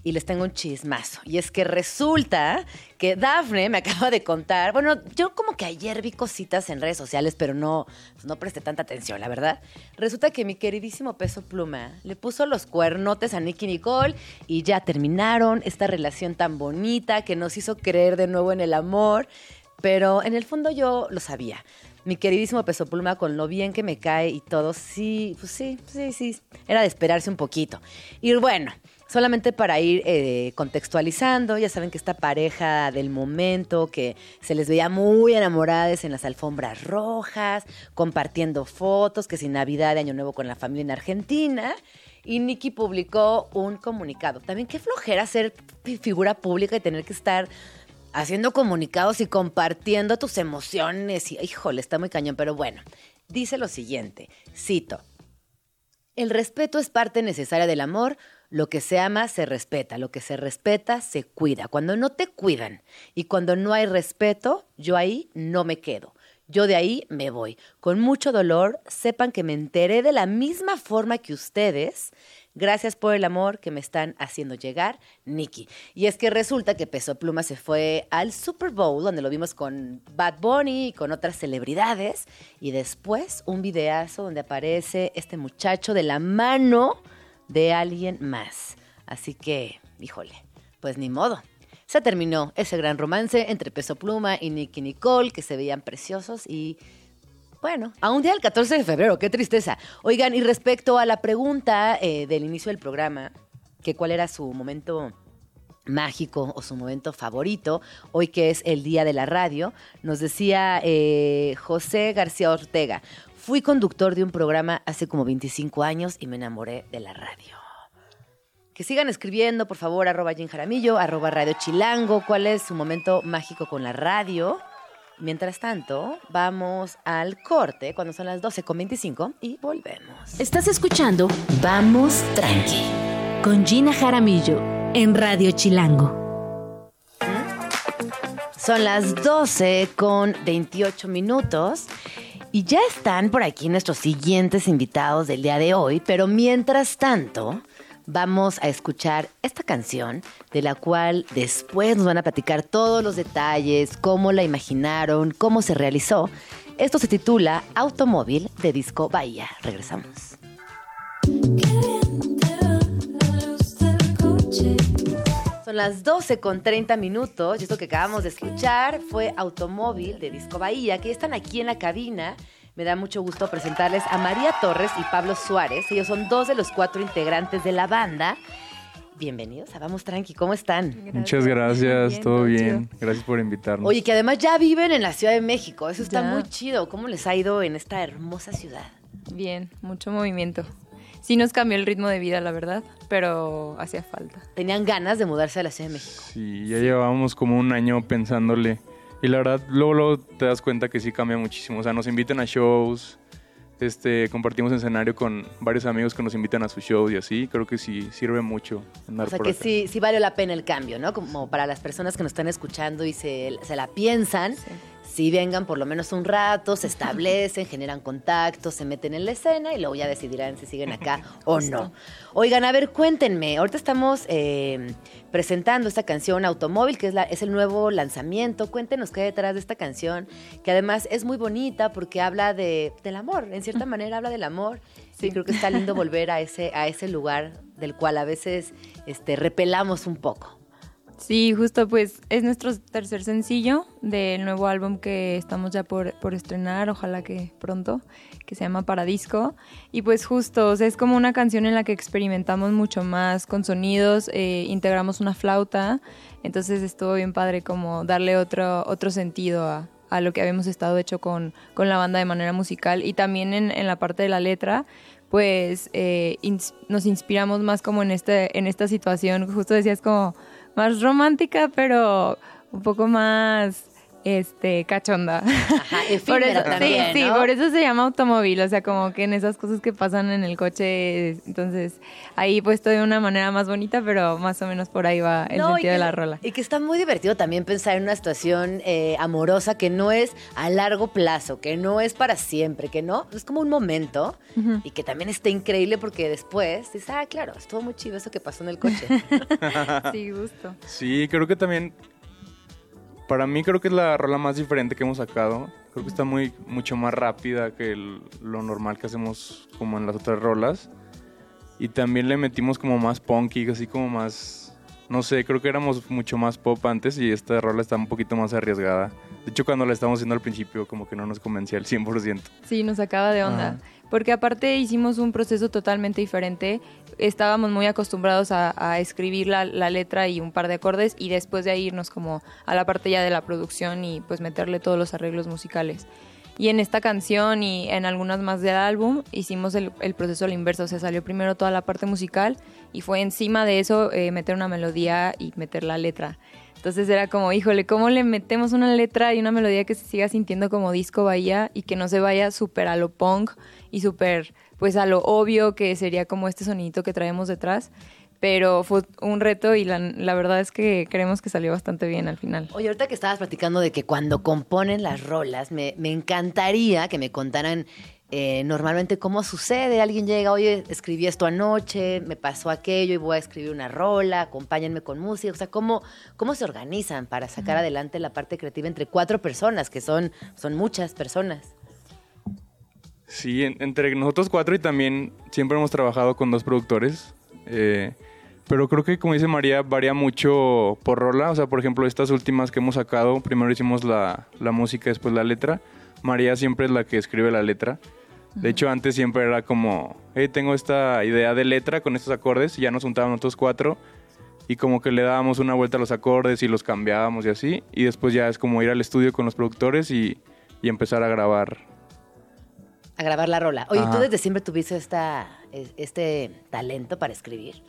y les tengo un chismazo. Y es que resulta que Dafne me *laughs* acaba de contar, bueno, yo como que ayer vi cositas en redes sociales, pero no, pues no presté tanta atención, la verdad. Resulta que mi queridísimo peso pluma le puso los cuernotes a Nicky Nicole y ya terminaron esta relación tan bonita que nos hizo creer de nuevo en el amor. Pero en el fondo yo lo sabía. Mi queridísimo peso pluma, con lo bien que me cae y todo, sí, pues sí, sí, sí. Era de esperarse un poquito. Y bueno, solamente para ir eh, contextualizando, ya saben que esta pareja del momento, que se les veía muy enamoradas en las alfombras rojas, compartiendo fotos, que sin Navidad de Año Nuevo con la familia en Argentina. Y Nicky publicó un comunicado. También qué flojera ser fi- figura pública y tener que estar haciendo comunicados y compartiendo tus emociones. Y, híjole, está muy cañón, pero bueno. Dice lo siguiente, cito. El respeto es parte necesaria del amor. Lo que se ama se respeta, lo que se respeta se cuida. Cuando no te cuidan y cuando no hay respeto, yo ahí no me quedo. Yo de ahí me voy. Con mucho dolor, sepan que me enteré de la misma forma que ustedes. Gracias por el amor que me están haciendo llegar, Nicky. Y es que resulta que Peso Pluma se fue al Super Bowl, donde lo vimos con Bad Bunny y con otras celebridades. Y después un videazo donde aparece este muchacho de la mano de alguien más. Así que, híjole, pues ni modo. Se terminó ese gran romance entre Peso Pluma y Nicky Nicole, que se veían preciosos y bueno, a un día del 14 de febrero, qué tristeza. Oigan, y respecto a la pregunta eh, del inicio del programa, que cuál era su momento mágico o su momento favorito, hoy que es el Día de la Radio, nos decía eh, José García Ortega, fui conductor de un programa hace como 25 años y me enamoré de la radio. Que sigan escribiendo, por favor, arroba Jim Jaramillo, arroba Radio Chilango, cuál es su momento mágico con la radio. Mientras tanto, vamos al corte cuando son las 12.25 y volvemos. Estás escuchando Vamos Tranqui con Gina Jaramillo en Radio Chilango. Son las 12 con 28 minutos y ya están por aquí nuestros siguientes invitados del día de hoy, pero mientras tanto vamos a escuchar esta canción de la cual después nos van a platicar todos los detalles, cómo la imaginaron, cómo se realizó. Esto se titula Automóvil de Disco Bahía. Regresamos. Son las 12 con 30 minutos y esto que acabamos de escuchar fue Automóvil de Disco Bahía, que están aquí en la cabina. Me da mucho gusto presentarles a María Torres y Pablo Suárez. Ellos son dos de los cuatro integrantes de la banda. bienvenidos a Vamos Tranqui, ¿cómo están? Muchas gracias, todo bien. Gracias por invitarnos. Oye, que además ya viven en la Ciudad de México, eso está Ya. muy chido. ¿Cómo les ha ido en esta hermosa ciudad? Bien, mucho movimiento. Sí nos cambió el ritmo de vida, la verdad, pero hacía falta. Tenían ganas de mudarse a la Ciudad de México. Sí, ya llevábamos como un año pensándole. Y la verdad, luego, luego te das cuenta que sí cambia muchísimo. O sea, nos invitan a shows, este, compartimos escenario con varios amigos que nos invitan a sus shows y así. Creo que sí sirve mucho andar O sea por que acá. sí, sí valió la pena el cambio, ¿no? Como para las personas que nos están escuchando y se, se la piensan, sí. Vengan por lo menos un rato, se establecen, *laughs* generan contactos, se meten en la escena y luego ya decidirán si siguen acá *laughs* o no. Oigan, a ver, cuéntenme. Ahorita estamos eh, presentando esta canción Automóvil, que es, la, es el nuevo lanzamiento. Cuéntenos qué hay detrás de esta canción, que además es muy bonita porque habla de, del amor, en cierta manera habla del amor. Sí, creo que está lindo volver a ese, a ese lugar del cual a veces este, repelamos un poco. Sí, justo pues es nuestro tercer sencillo del nuevo álbum que estamos ya por, por estrenar, ojalá que pronto, que se llama Paradisco. Y pues justo, es como una canción en la que experimentamos mucho más con sonidos, eh, integramos una flauta, entonces estuvo bien padre como darle otro, otro sentido a, a lo que habíamos estado hecho con, con la banda de manera musical y también en, en la parte de la letra pues eh, nos inspiramos más como en este en esta situación justo decías como más romántica pero un poco más este cachonda Ajá, por eso, también, sí, por eso se llama automóvil, o sea, como que en esas cosas que pasan en el coche, entonces ahí puesto de una manera más bonita, pero más o menos por ahí va el No, sentido que- de la rola. Y que está muy divertido también pensar en una situación eh, amorosa que no es a largo plazo, que no es para siempre, que no, es como un momento y que también está increíble porque después dices, ah, claro, estuvo muy chido eso que pasó en el coche. *laughs* sí, gusto. Sí, creo que también. Para mí, creo que es la rola más diferente que hemos sacado. Creo que está muy, mucho más rápida que lo normal que hacemos como en las otras rolas. Y también le metimos como más punky, así como más. No sé, creo que éramos mucho más pop antes y esta rola está un poquito más arriesgada. De hecho, cuando la estábamos haciendo al principio, como que no nos convencía al 100%. Sí, nos sacaba de onda. Ajá. Porque aparte hicimos un proceso totalmente diferente. Estábamos muy acostumbrados a, a escribir la, la letra y un par de acordes y después de ahí irnos como a la parte ya de la producción y pues meterle todos los arreglos musicales. Y en esta canción y en algunas más del álbum hicimos el, proceso al inverso. O sea, salió primero toda la parte musical y fue encima de eso eh, meter una melodía y meter la letra. Entonces era como, híjole, ¿cómo le metemos una letra y una melodía que se siga sintiendo como disco bahía y que no se vaya súper a lo punk y súper, pues a lo obvio que sería como este sonidito que traemos detrás? Pero fue un reto y la, la verdad es que creemos que salió bastante bien al final. Oye, ahorita que estabas platicando de que cuando componen las rolas, me, me encantaría que me contaran eh, normalmente cómo sucede. Alguien llega, oye, escribí esto anoche, me pasó aquello y voy a escribir una rola, acompáñenme con música. O sea, ¿cómo, cómo se organizan para sacar adelante la parte creativa entre cuatro personas, que son, son muchas personas? Sí, en- entre nosotros cuatro y también siempre hemos trabajado con dos productores. Eh, pero creo que, como dice María, varía mucho por rola. O sea, por ejemplo, estas últimas que hemos sacado, primero hicimos la, la música, después la letra. María siempre es la que escribe la letra. De hecho, antes siempre era como, hey, tengo esta idea de letra con estos acordes, y ya nos juntábamos nosotros cuatro, y como que le dábamos una vuelta a los acordes y los cambiábamos y así. Y después ya es como ir al estudio con los productores y, y empezar a grabar A grabar la rola. Oye, ¿tú desde siempre tuviste esta, este talento para escribir?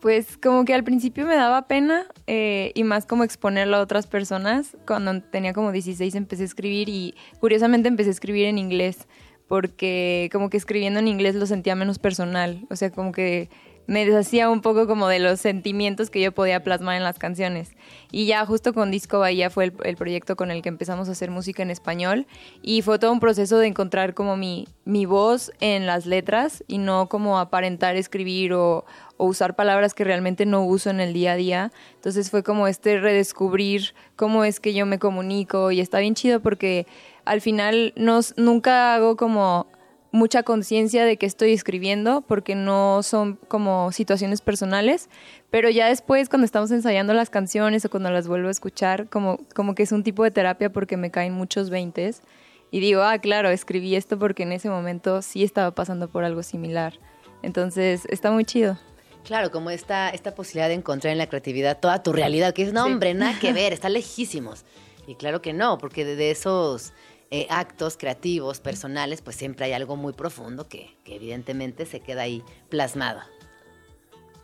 Pues como que al principio me daba pena eh, y más como exponerlo a otras personas. Cuando tenía como 16 empecé a escribir y curiosamente empecé a escribir en inglés porque como que escribiendo en inglés lo sentía menos personal. O sea, como que me deshacía un poco como de los sentimientos que yo podía plasmar en las canciones. Y ya justo con Disco Bahía fue el, proyecto con el que empezamos a hacer música en español y fue todo un proceso de encontrar como mi, mi voz en las letras y no como aparentar escribir o, o usar palabras que realmente no uso en el día a día. Entonces fue como este redescubrir cómo es que yo me comunico y está bien chido porque al final no, nunca hago como mucha conciencia de que estoy escribiendo porque no son como situaciones personales, pero ya después cuando estamos ensayando las canciones o cuando las vuelvo a escuchar, como, como que es un tipo de terapia porque me caen muchos veintes y digo, ah, claro, escribí esto porque en ese momento sí estaba pasando por algo similar. Entonces está muy chido. Claro, como esta, esta posibilidad de encontrar en la creatividad toda tu realidad, que es, no, Sí. hombre, nada que *laughs* ver, está lejísimos. Y claro que no, porque de, de esos eh, actos creativos, personales, pues siempre hay algo muy profundo que, que evidentemente se queda ahí plasmado.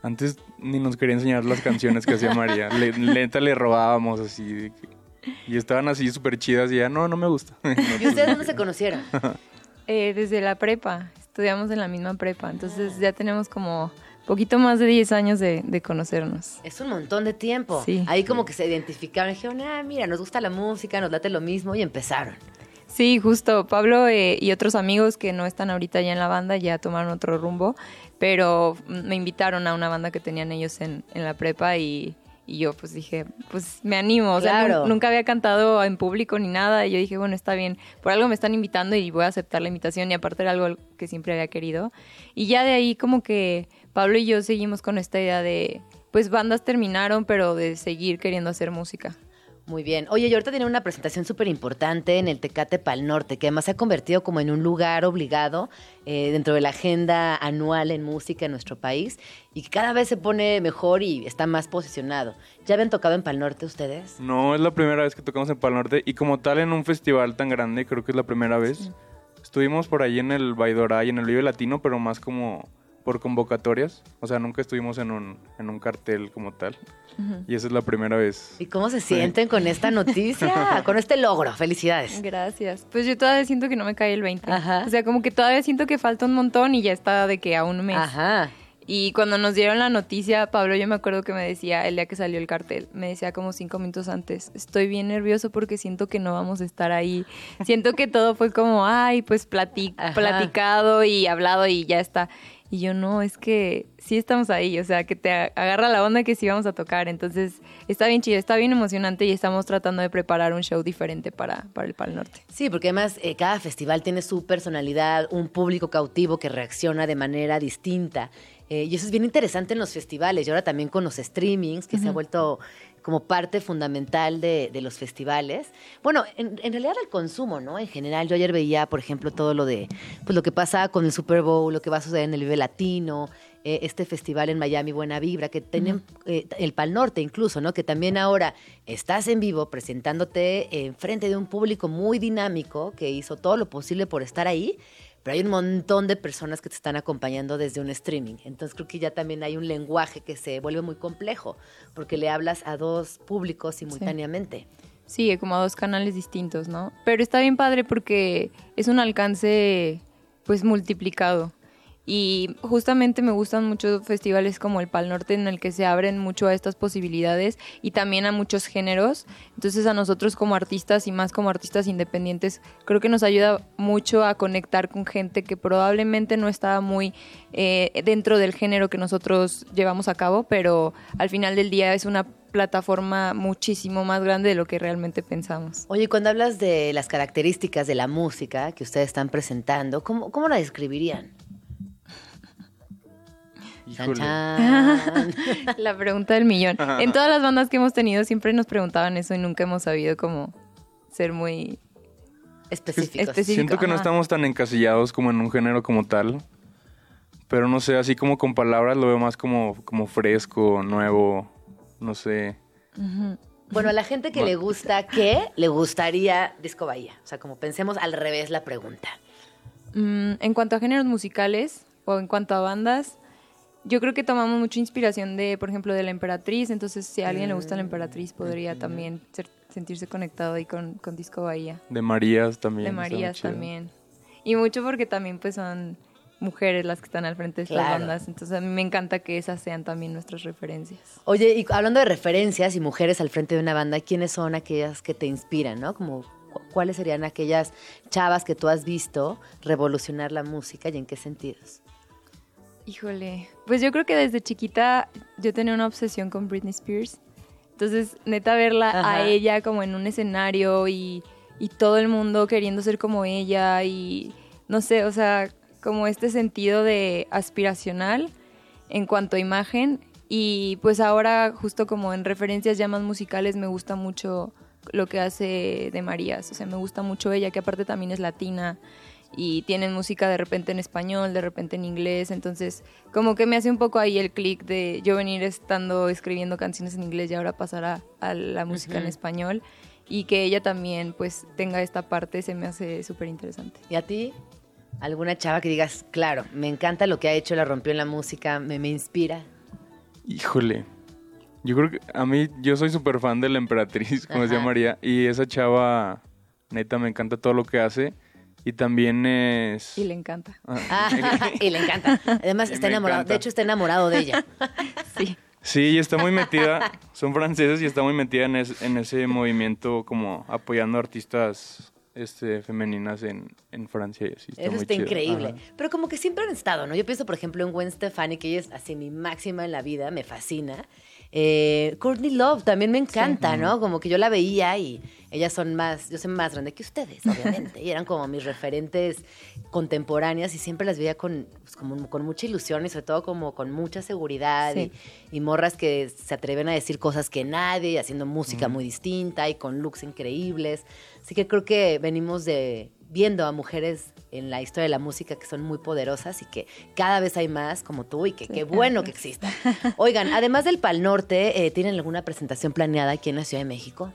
Antes ni nos quería enseñar las canciones que hacía María. Le, neta le robábamos así. de que- y estaban así súper chidas y ya, no, no me gusta. *laughs* ¿Y ustedes dónde se conocieron? Eh, desde la prepa, estudiamos en la misma prepa, entonces ya tenemos como poquito más de 10 años de, de conocernos. Es un montón de tiempo. Sí. Ahí como que se identificaron dijeron, ah, mira, nos gusta la música, nos late lo mismo y empezaron. Sí, justo. Pablo eh, y otros amigos que no están ahorita ya en la banda ya tomaron otro rumbo, pero me invitaron a una banda que tenían ellos en, en la prepa y, y yo pues dije, pues me animo. O sea, Claro. nunca había cantado en público ni nada y yo dije, bueno, está bien. Por algo me están invitando y voy a aceptar la invitación y aparte era algo que siempre había querido. Y ya de ahí como que Pablo y yo seguimos con esta idea de, pues bandas terminaron, pero de seguir queriendo hacer música. Muy bien. Oye, y ahorita tienen una presentación súper importante en el Tecate Pal Norte, que además se ha convertido como en un lugar obligado eh, dentro de la agenda anual en música en nuestro país y que cada vez se pone mejor y está más posicionado. ¿Ya habían tocado en Pal Norte ustedes? No, es la primera vez que tocamos en Pal Norte y como tal en un festival tan grande, creo que es la primera vez. Estuvimos por ahí en el Baidorá y en el Vive Latino, pero más como por convocatorias. O sea, nunca estuvimos en un, en un cartel como tal. Y esa es la primera vez. ¿Y cómo se sienten con esta noticia? *laughs* con este logro. Felicidades. Gracias. Pues yo todavía siento que no me cae el 20. Ajá. O sea, como que todavía siento que falta un montón y ya está de que a un mes. Ajá. Y cuando nos dieron la noticia, Pablo, yo me acuerdo que me decía, el día que salió el cartel, me decía como cinco minutos antes, estoy bien nervioso porque siento que no vamos a estar ahí. Siento que todo fue como, ay, pues Ajá. platicado y hablado y ya está. Y yo no, es que sí estamos ahí, o sea, que te agarra la onda que sí vamos a tocar. Entonces, está bien chido, está bien emocionante y estamos tratando de preparar un show diferente para, para el Pal Norte. Sí, porque además eh, cada festival tiene su personalidad, un público cautivo que reacciona de manera distinta. Eh, y eso es bien interesante en los festivales y ahora también con los streamings, que se ha vuelto como parte fundamental de, de los festivales. Bueno, en, en realidad el consumo, ¿no? En general, yo ayer veía, por ejemplo, todo lo de, pues lo que pasa con el Super Bowl, lo que va a suceder en el Vive Latino, eh, este festival en Miami, Buena Vibra, que tienen eh, el Pal Norte incluso, ¿no? Que también ahora estás en vivo presentándote en frente de un público muy dinámico que hizo todo lo posible por estar ahí, pero hay un montón de personas que te están acompañando desde un streaming. Entonces creo que ya también hay un lenguaje que se vuelve muy complejo, porque le hablas a dos públicos simultáneamente. Sí, como a dos canales distintos, ¿no? Pero está bien padre porque es un alcance pues multiplicado. Y justamente me gustan mucho festivales como el Pal Norte en el que se abren mucho a estas posibilidades y también a muchos géneros. Entonces a nosotros como artistas y más como artistas independientes creo que nos ayuda mucho a conectar con gente que probablemente no estaba muy eh, dentro del género que nosotros llevamos a cabo, pero al final del día es una plataforma muchísimo más grande de lo que realmente pensamos. Oye, cuando hablas de las características de la música que ustedes están presentando, ¿cómo, cómo la describirían? Híjole. *laughs* La pregunta del millón. En todas las bandas que hemos tenido siempre nos preguntaban eso y nunca hemos sabido cómo ser muy... Específicos. Específico, Siento que no estamos tan encasillados como en un género como tal. Pero no sé, así como con palabras lo veo más como, como fresco, nuevo, no sé. Bueno, a la gente que le gusta, ¿qué le gustaría Disco Bahía? O sea, como pensemos al revés la pregunta. Mm, en cuanto a géneros musicales o en cuanto a bandas, yo creo que tomamos mucha inspiración de, por ejemplo, de La Emperatriz. Entonces, si a alguien le gusta La Emperatriz, podría también ser- sentirse conectado ahí con, con Disco Bahía. De Marías también. De Marías también. Y mucho porque también pues son mujeres las que están al frente de estas Claro. bandas. Entonces a mí me encanta que esas sean también nuestras referencias. Oye, y hablando de referencias y mujeres al frente de una banda, ¿quiénes son aquellas que te inspiran, no? Como, cu- ¿cuáles serían aquellas chavas que tú has visto revolucionar la música y en qué sentidos? Híjole, pues yo creo que desde chiquita yo tenía una obsesión con Britney Spears. Entonces, neta, verla Ajá. a ella como en un escenario y, y todo el mundo queriendo ser como ella y no sé, o sea, como este sentido de aspiracional en cuanto a imagen. Y pues ahora, justo como en referencias ya más musicales, me gusta mucho lo que hace de Marías. O sea, me gusta mucho ella, que aparte también es latina. Y tienen música de repente en español, de repente en inglés, entonces como que me hace un poco ahí el clic de yo venir estando escribiendo canciones en inglés y ahora pasar a, a la música en español y que ella también pues tenga esta parte se me hace súper interesante. ¿Y a ti? ¿Alguna chava que digas, claro, me encanta lo que ha hecho, la rompió en la música, me, me inspira? Híjole. Yo creo que a mí, yo soy súper fan de la emperatriz, como decía. María, y esa chava, neta, me encanta todo lo que hace. Y también es... Y le encanta. Ah, *laughs* y le encanta. Además, *laughs* Y está enamorado. encanta. De hecho, está enamorado de ella. *laughs* Sí. Sí, y está muy metida, son franceses y está muy metida en, es- en ese movimiento como apoyando artistas este, femeninas en, en Francia y así. Está Eso muy está chido. increíble. Ajá. Pero como que siempre han estado, ¿no? Yo pienso, por ejemplo, en Gwen Stefani, que ella es así mi máxima en la vida, me fascina. Eh, Courtney Love también me encanta, ¿no? Como que yo la veía y ellas son más, yo soy más grande que ustedes, obviamente. *laughs* y eran como mis referentes contemporáneas y siempre las veía con, pues, como- con mucha ilusión y sobre todo como con mucha seguridad Sí. y, y morras que se atreven a decir cosas que nadie, haciendo música muy distinta y con looks increíbles. Así que creo que venimos de viendo a mujeres en la historia de la música que son muy poderosas y que cada vez hay más como tú y que qué bueno que existan. Oigan, además del Pal Norte, eh, ¿tienen alguna presentación planeada aquí en la Ciudad de México?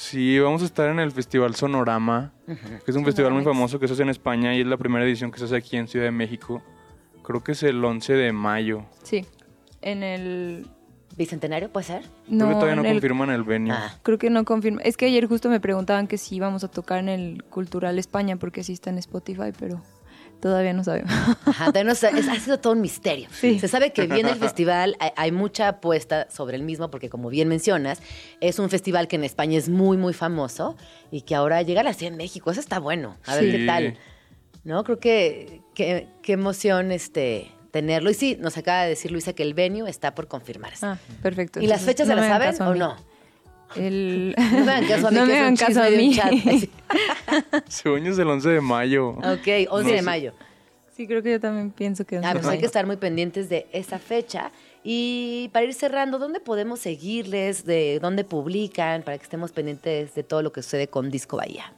Sí, vamos a estar en el Festival Sonorama, que es un festival muy famoso que se hace en España y es la primera edición que se hace aquí en Ciudad de México. Creo que es el 11 de mayo. Sí. En el ¿Bicentenario puede ser? Creo que todavía no el- confirman el venue. Ah, Creo que no confirma. Es que ayer justo me preguntaban que si íbamos a tocar en el Cultural España, porque sí está en Spotify, pero todavía no sabemos. Ajá, todavía no sé, es- ha sido todo un misterio. Sí. Se sabe que viene el festival, hay, hay mucha apuesta sobre el mismo, porque como bien mencionas, es un festival que en España es muy, muy famoso y que ahora llega a la Ciudad de México. Eso está bueno. A ver Sí. qué tal. ¿No? Creo que que- qué emoción este tenerlo. Y sí, nos acaba de decir Luisa que el venue está por confirmarse. Ah, perfecto. ¿Y las fechas no se las saben o no? El... *laughs* No me hagan caso a mí, No me es un hagan caso a mí. *laughs* Según es el 11 de mayo. Ok, 11 de mayo. Sí, creo que yo también pienso que... Ah, pues hay que estar muy pendientes de esa fecha. Y para ir cerrando, ¿dónde podemos seguirles? ¿De dónde publican? Para que estemos pendientes de todo lo que sucede con Disco Bahía.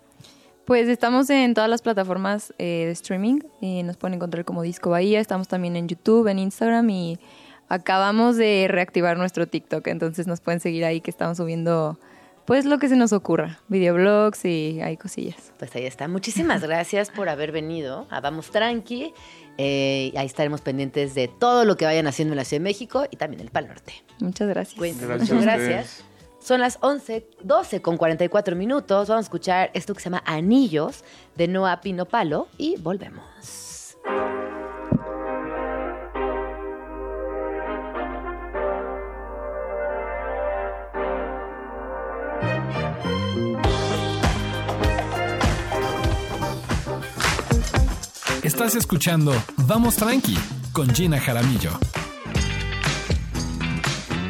Pues estamos en todas las plataformas eh, de streaming. y nos pueden encontrar como Disco Bahía. Estamos también en YouTube, en Instagram y acabamos de reactivar nuestro TikTok. Entonces nos pueden seguir ahí que estamos subiendo pues lo que se nos ocurra. Videoblogs y hay cosillas. Pues ahí está. Muchísimas *laughs* gracias por haber venido a Vamos Tranqui. Eh, ahí estaremos pendientes de todo lo que vayan haciendo en la Ciudad de México y también en el Pal Norte. Muchas gracias. Gracias ustedes. gracias. Son las 11, 12 con 44 minutos. Vamos a escuchar esto que se llama Anillos de Noah Pino Palo y volvemos. Estás escuchando Vamos Tranqui con Gina Jaramillo.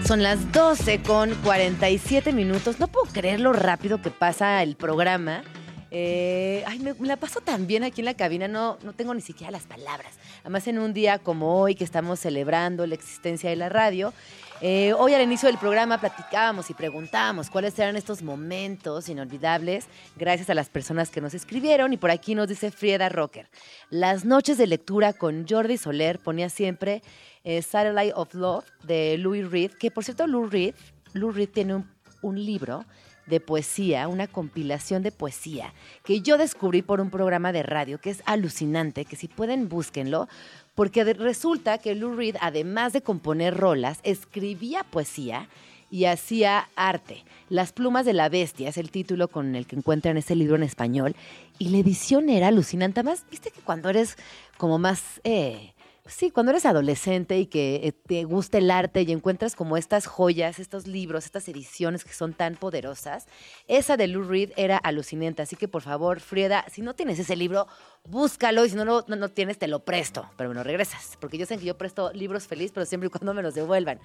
Son las 12 con 47 minutos. No puedo creer lo rápido que pasa el programa. Eh, ay, me, la paso tan bien aquí en la cabina, no, no tengo ni siquiera las palabras. Además, en un día como hoy, que estamos celebrando la existencia de la radio, eh, hoy al inicio del programa platicábamos y preguntábamos cuáles eran estos momentos inolvidables, gracias a las personas que nos escribieron. Y por aquí nos dice Frieda Rocker. Las noches de lectura con Jordi Soler ponía siempre eh, Satellite of Love de Louis Reed, que por cierto, Lou Reed, Lou Reed tiene un, un libro de poesía, una compilación de poesía que yo descubrí por un programa de radio que es alucinante, que si pueden búsquenlo, porque resulta que Lou Reed, además de componer rolas, escribía poesía y hacía arte. Las plumas de la bestia es el título con el que encuentran ese libro en español y la edición era alucinante. Además, viste que cuando eres como más... eh, Sí, cuando eres adolescente y que eh, te gusta el arte y encuentras como estas joyas, estos libros, estas ediciones que son tan poderosas, esa de Lou Reed era alucinante. Así que por favor, Frieda, si no tienes ese libro, búscalo y si no lo no, no tienes, te lo presto, pero lo regresas. Porque yo sé que yo presto libros feliz, pero siempre y cuando me los devuelvan.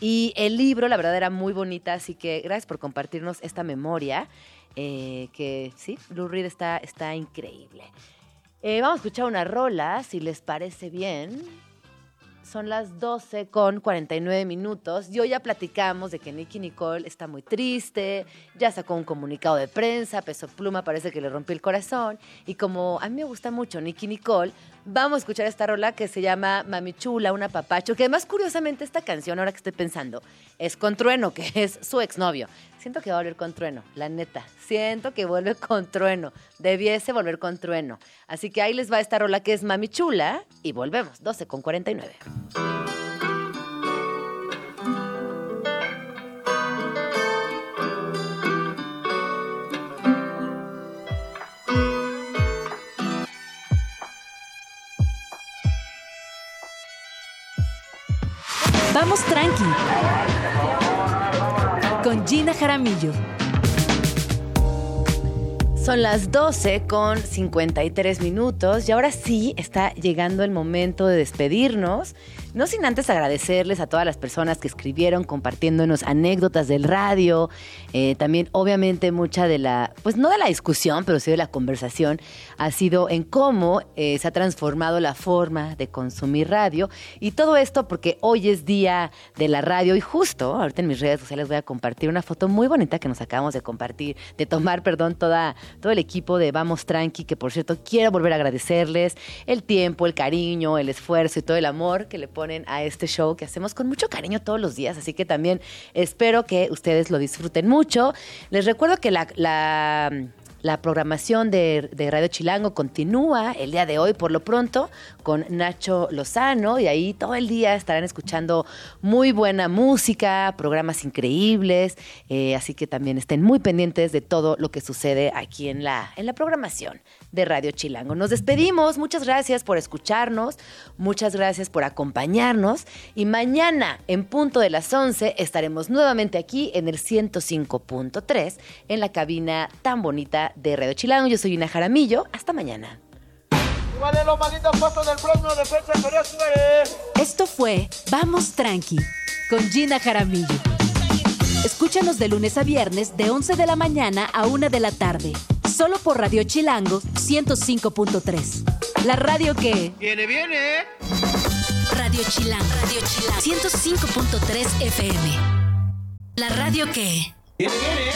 Y el libro, la verdad, era muy bonita, así que gracias por compartirnos esta memoria. eh, que sí, Lou Reed está, está increíble. Eh, vamos a escuchar una rola, si les parece bien. Son las 12 con 49 minutos y hoy ya platicamos de que Nicky Nicole está muy triste, ya sacó un comunicado de prensa, Peso Pluma parece que le rompió el corazón y como a mí me gusta mucho Nicky Nicole, vamos a escuchar esta rola que se llama Mami Chula, una papacho, que además curiosamente esta canción, ahora que estoy pensando, es con Trueno, que *laughs* es su exnovio. Siento que va a volver con Trueno, la neta. Siento que vuelve con Trueno. Debiese volver con Trueno. Así que ahí les va esta rola que es Mami Chula y volvemos, 12 con 49. Gina Jaramillo. Son las 12 con 53 minutos y ahora sí está llegando el momento de despedirnos. No sin antes agradecerles a todas las personas que escribieron compartiéndonos anécdotas del radio. Eh, también, obviamente, mucha de la, pues no de la discusión, pero sí de la conversación, ha sido en cómo eh, se ha transformado la forma de consumir radio. Y todo esto porque hoy es día de la radio y justo ahorita en mis redes sociales voy a compartir una foto muy bonita que nos acabamos de compartir, de tomar, perdón, toda, todo el equipo de Vamos Tranqui, que por cierto quiero volver a agradecerles el tiempo, el cariño, el esfuerzo y todo el amor que le a este show que hacemos con mucho cariño todos los días. Así que también espero que ustedes lo disfruten mucho. Les recuerdo que la la programación de, Radio Chilango continúa el día de hoy, por lo pronto, con Nacho Lozano, y ahí todo el día estarán escuchando muy buena música, programas increíbles, eh, así que también estén muy pendientes de todo lo que sucede aquí en la, en la programación de Radio Chilango. Nos despedimos, muchas gracias por escucharnos, muchas gracias por acompañarnos, y mañana, en punto de las 11, estaremos nuevamente aquí en el 105.3, en la cabina tan bonita de Radio Chilango. Yo soy Ina Jaramillo. Hasta mañana. Esto fue Vamos Tranqui con Gina Jaramillo. Escúchanos de lunes a viernes de 11 de la mañana a 1 de la tarde. Solo por Radio Chilango 105.3. La radio que... ¡Viene, viene! Radio Chilango. Radio Chilango. 105.3 FM. La radio que... ¡Viene, viene!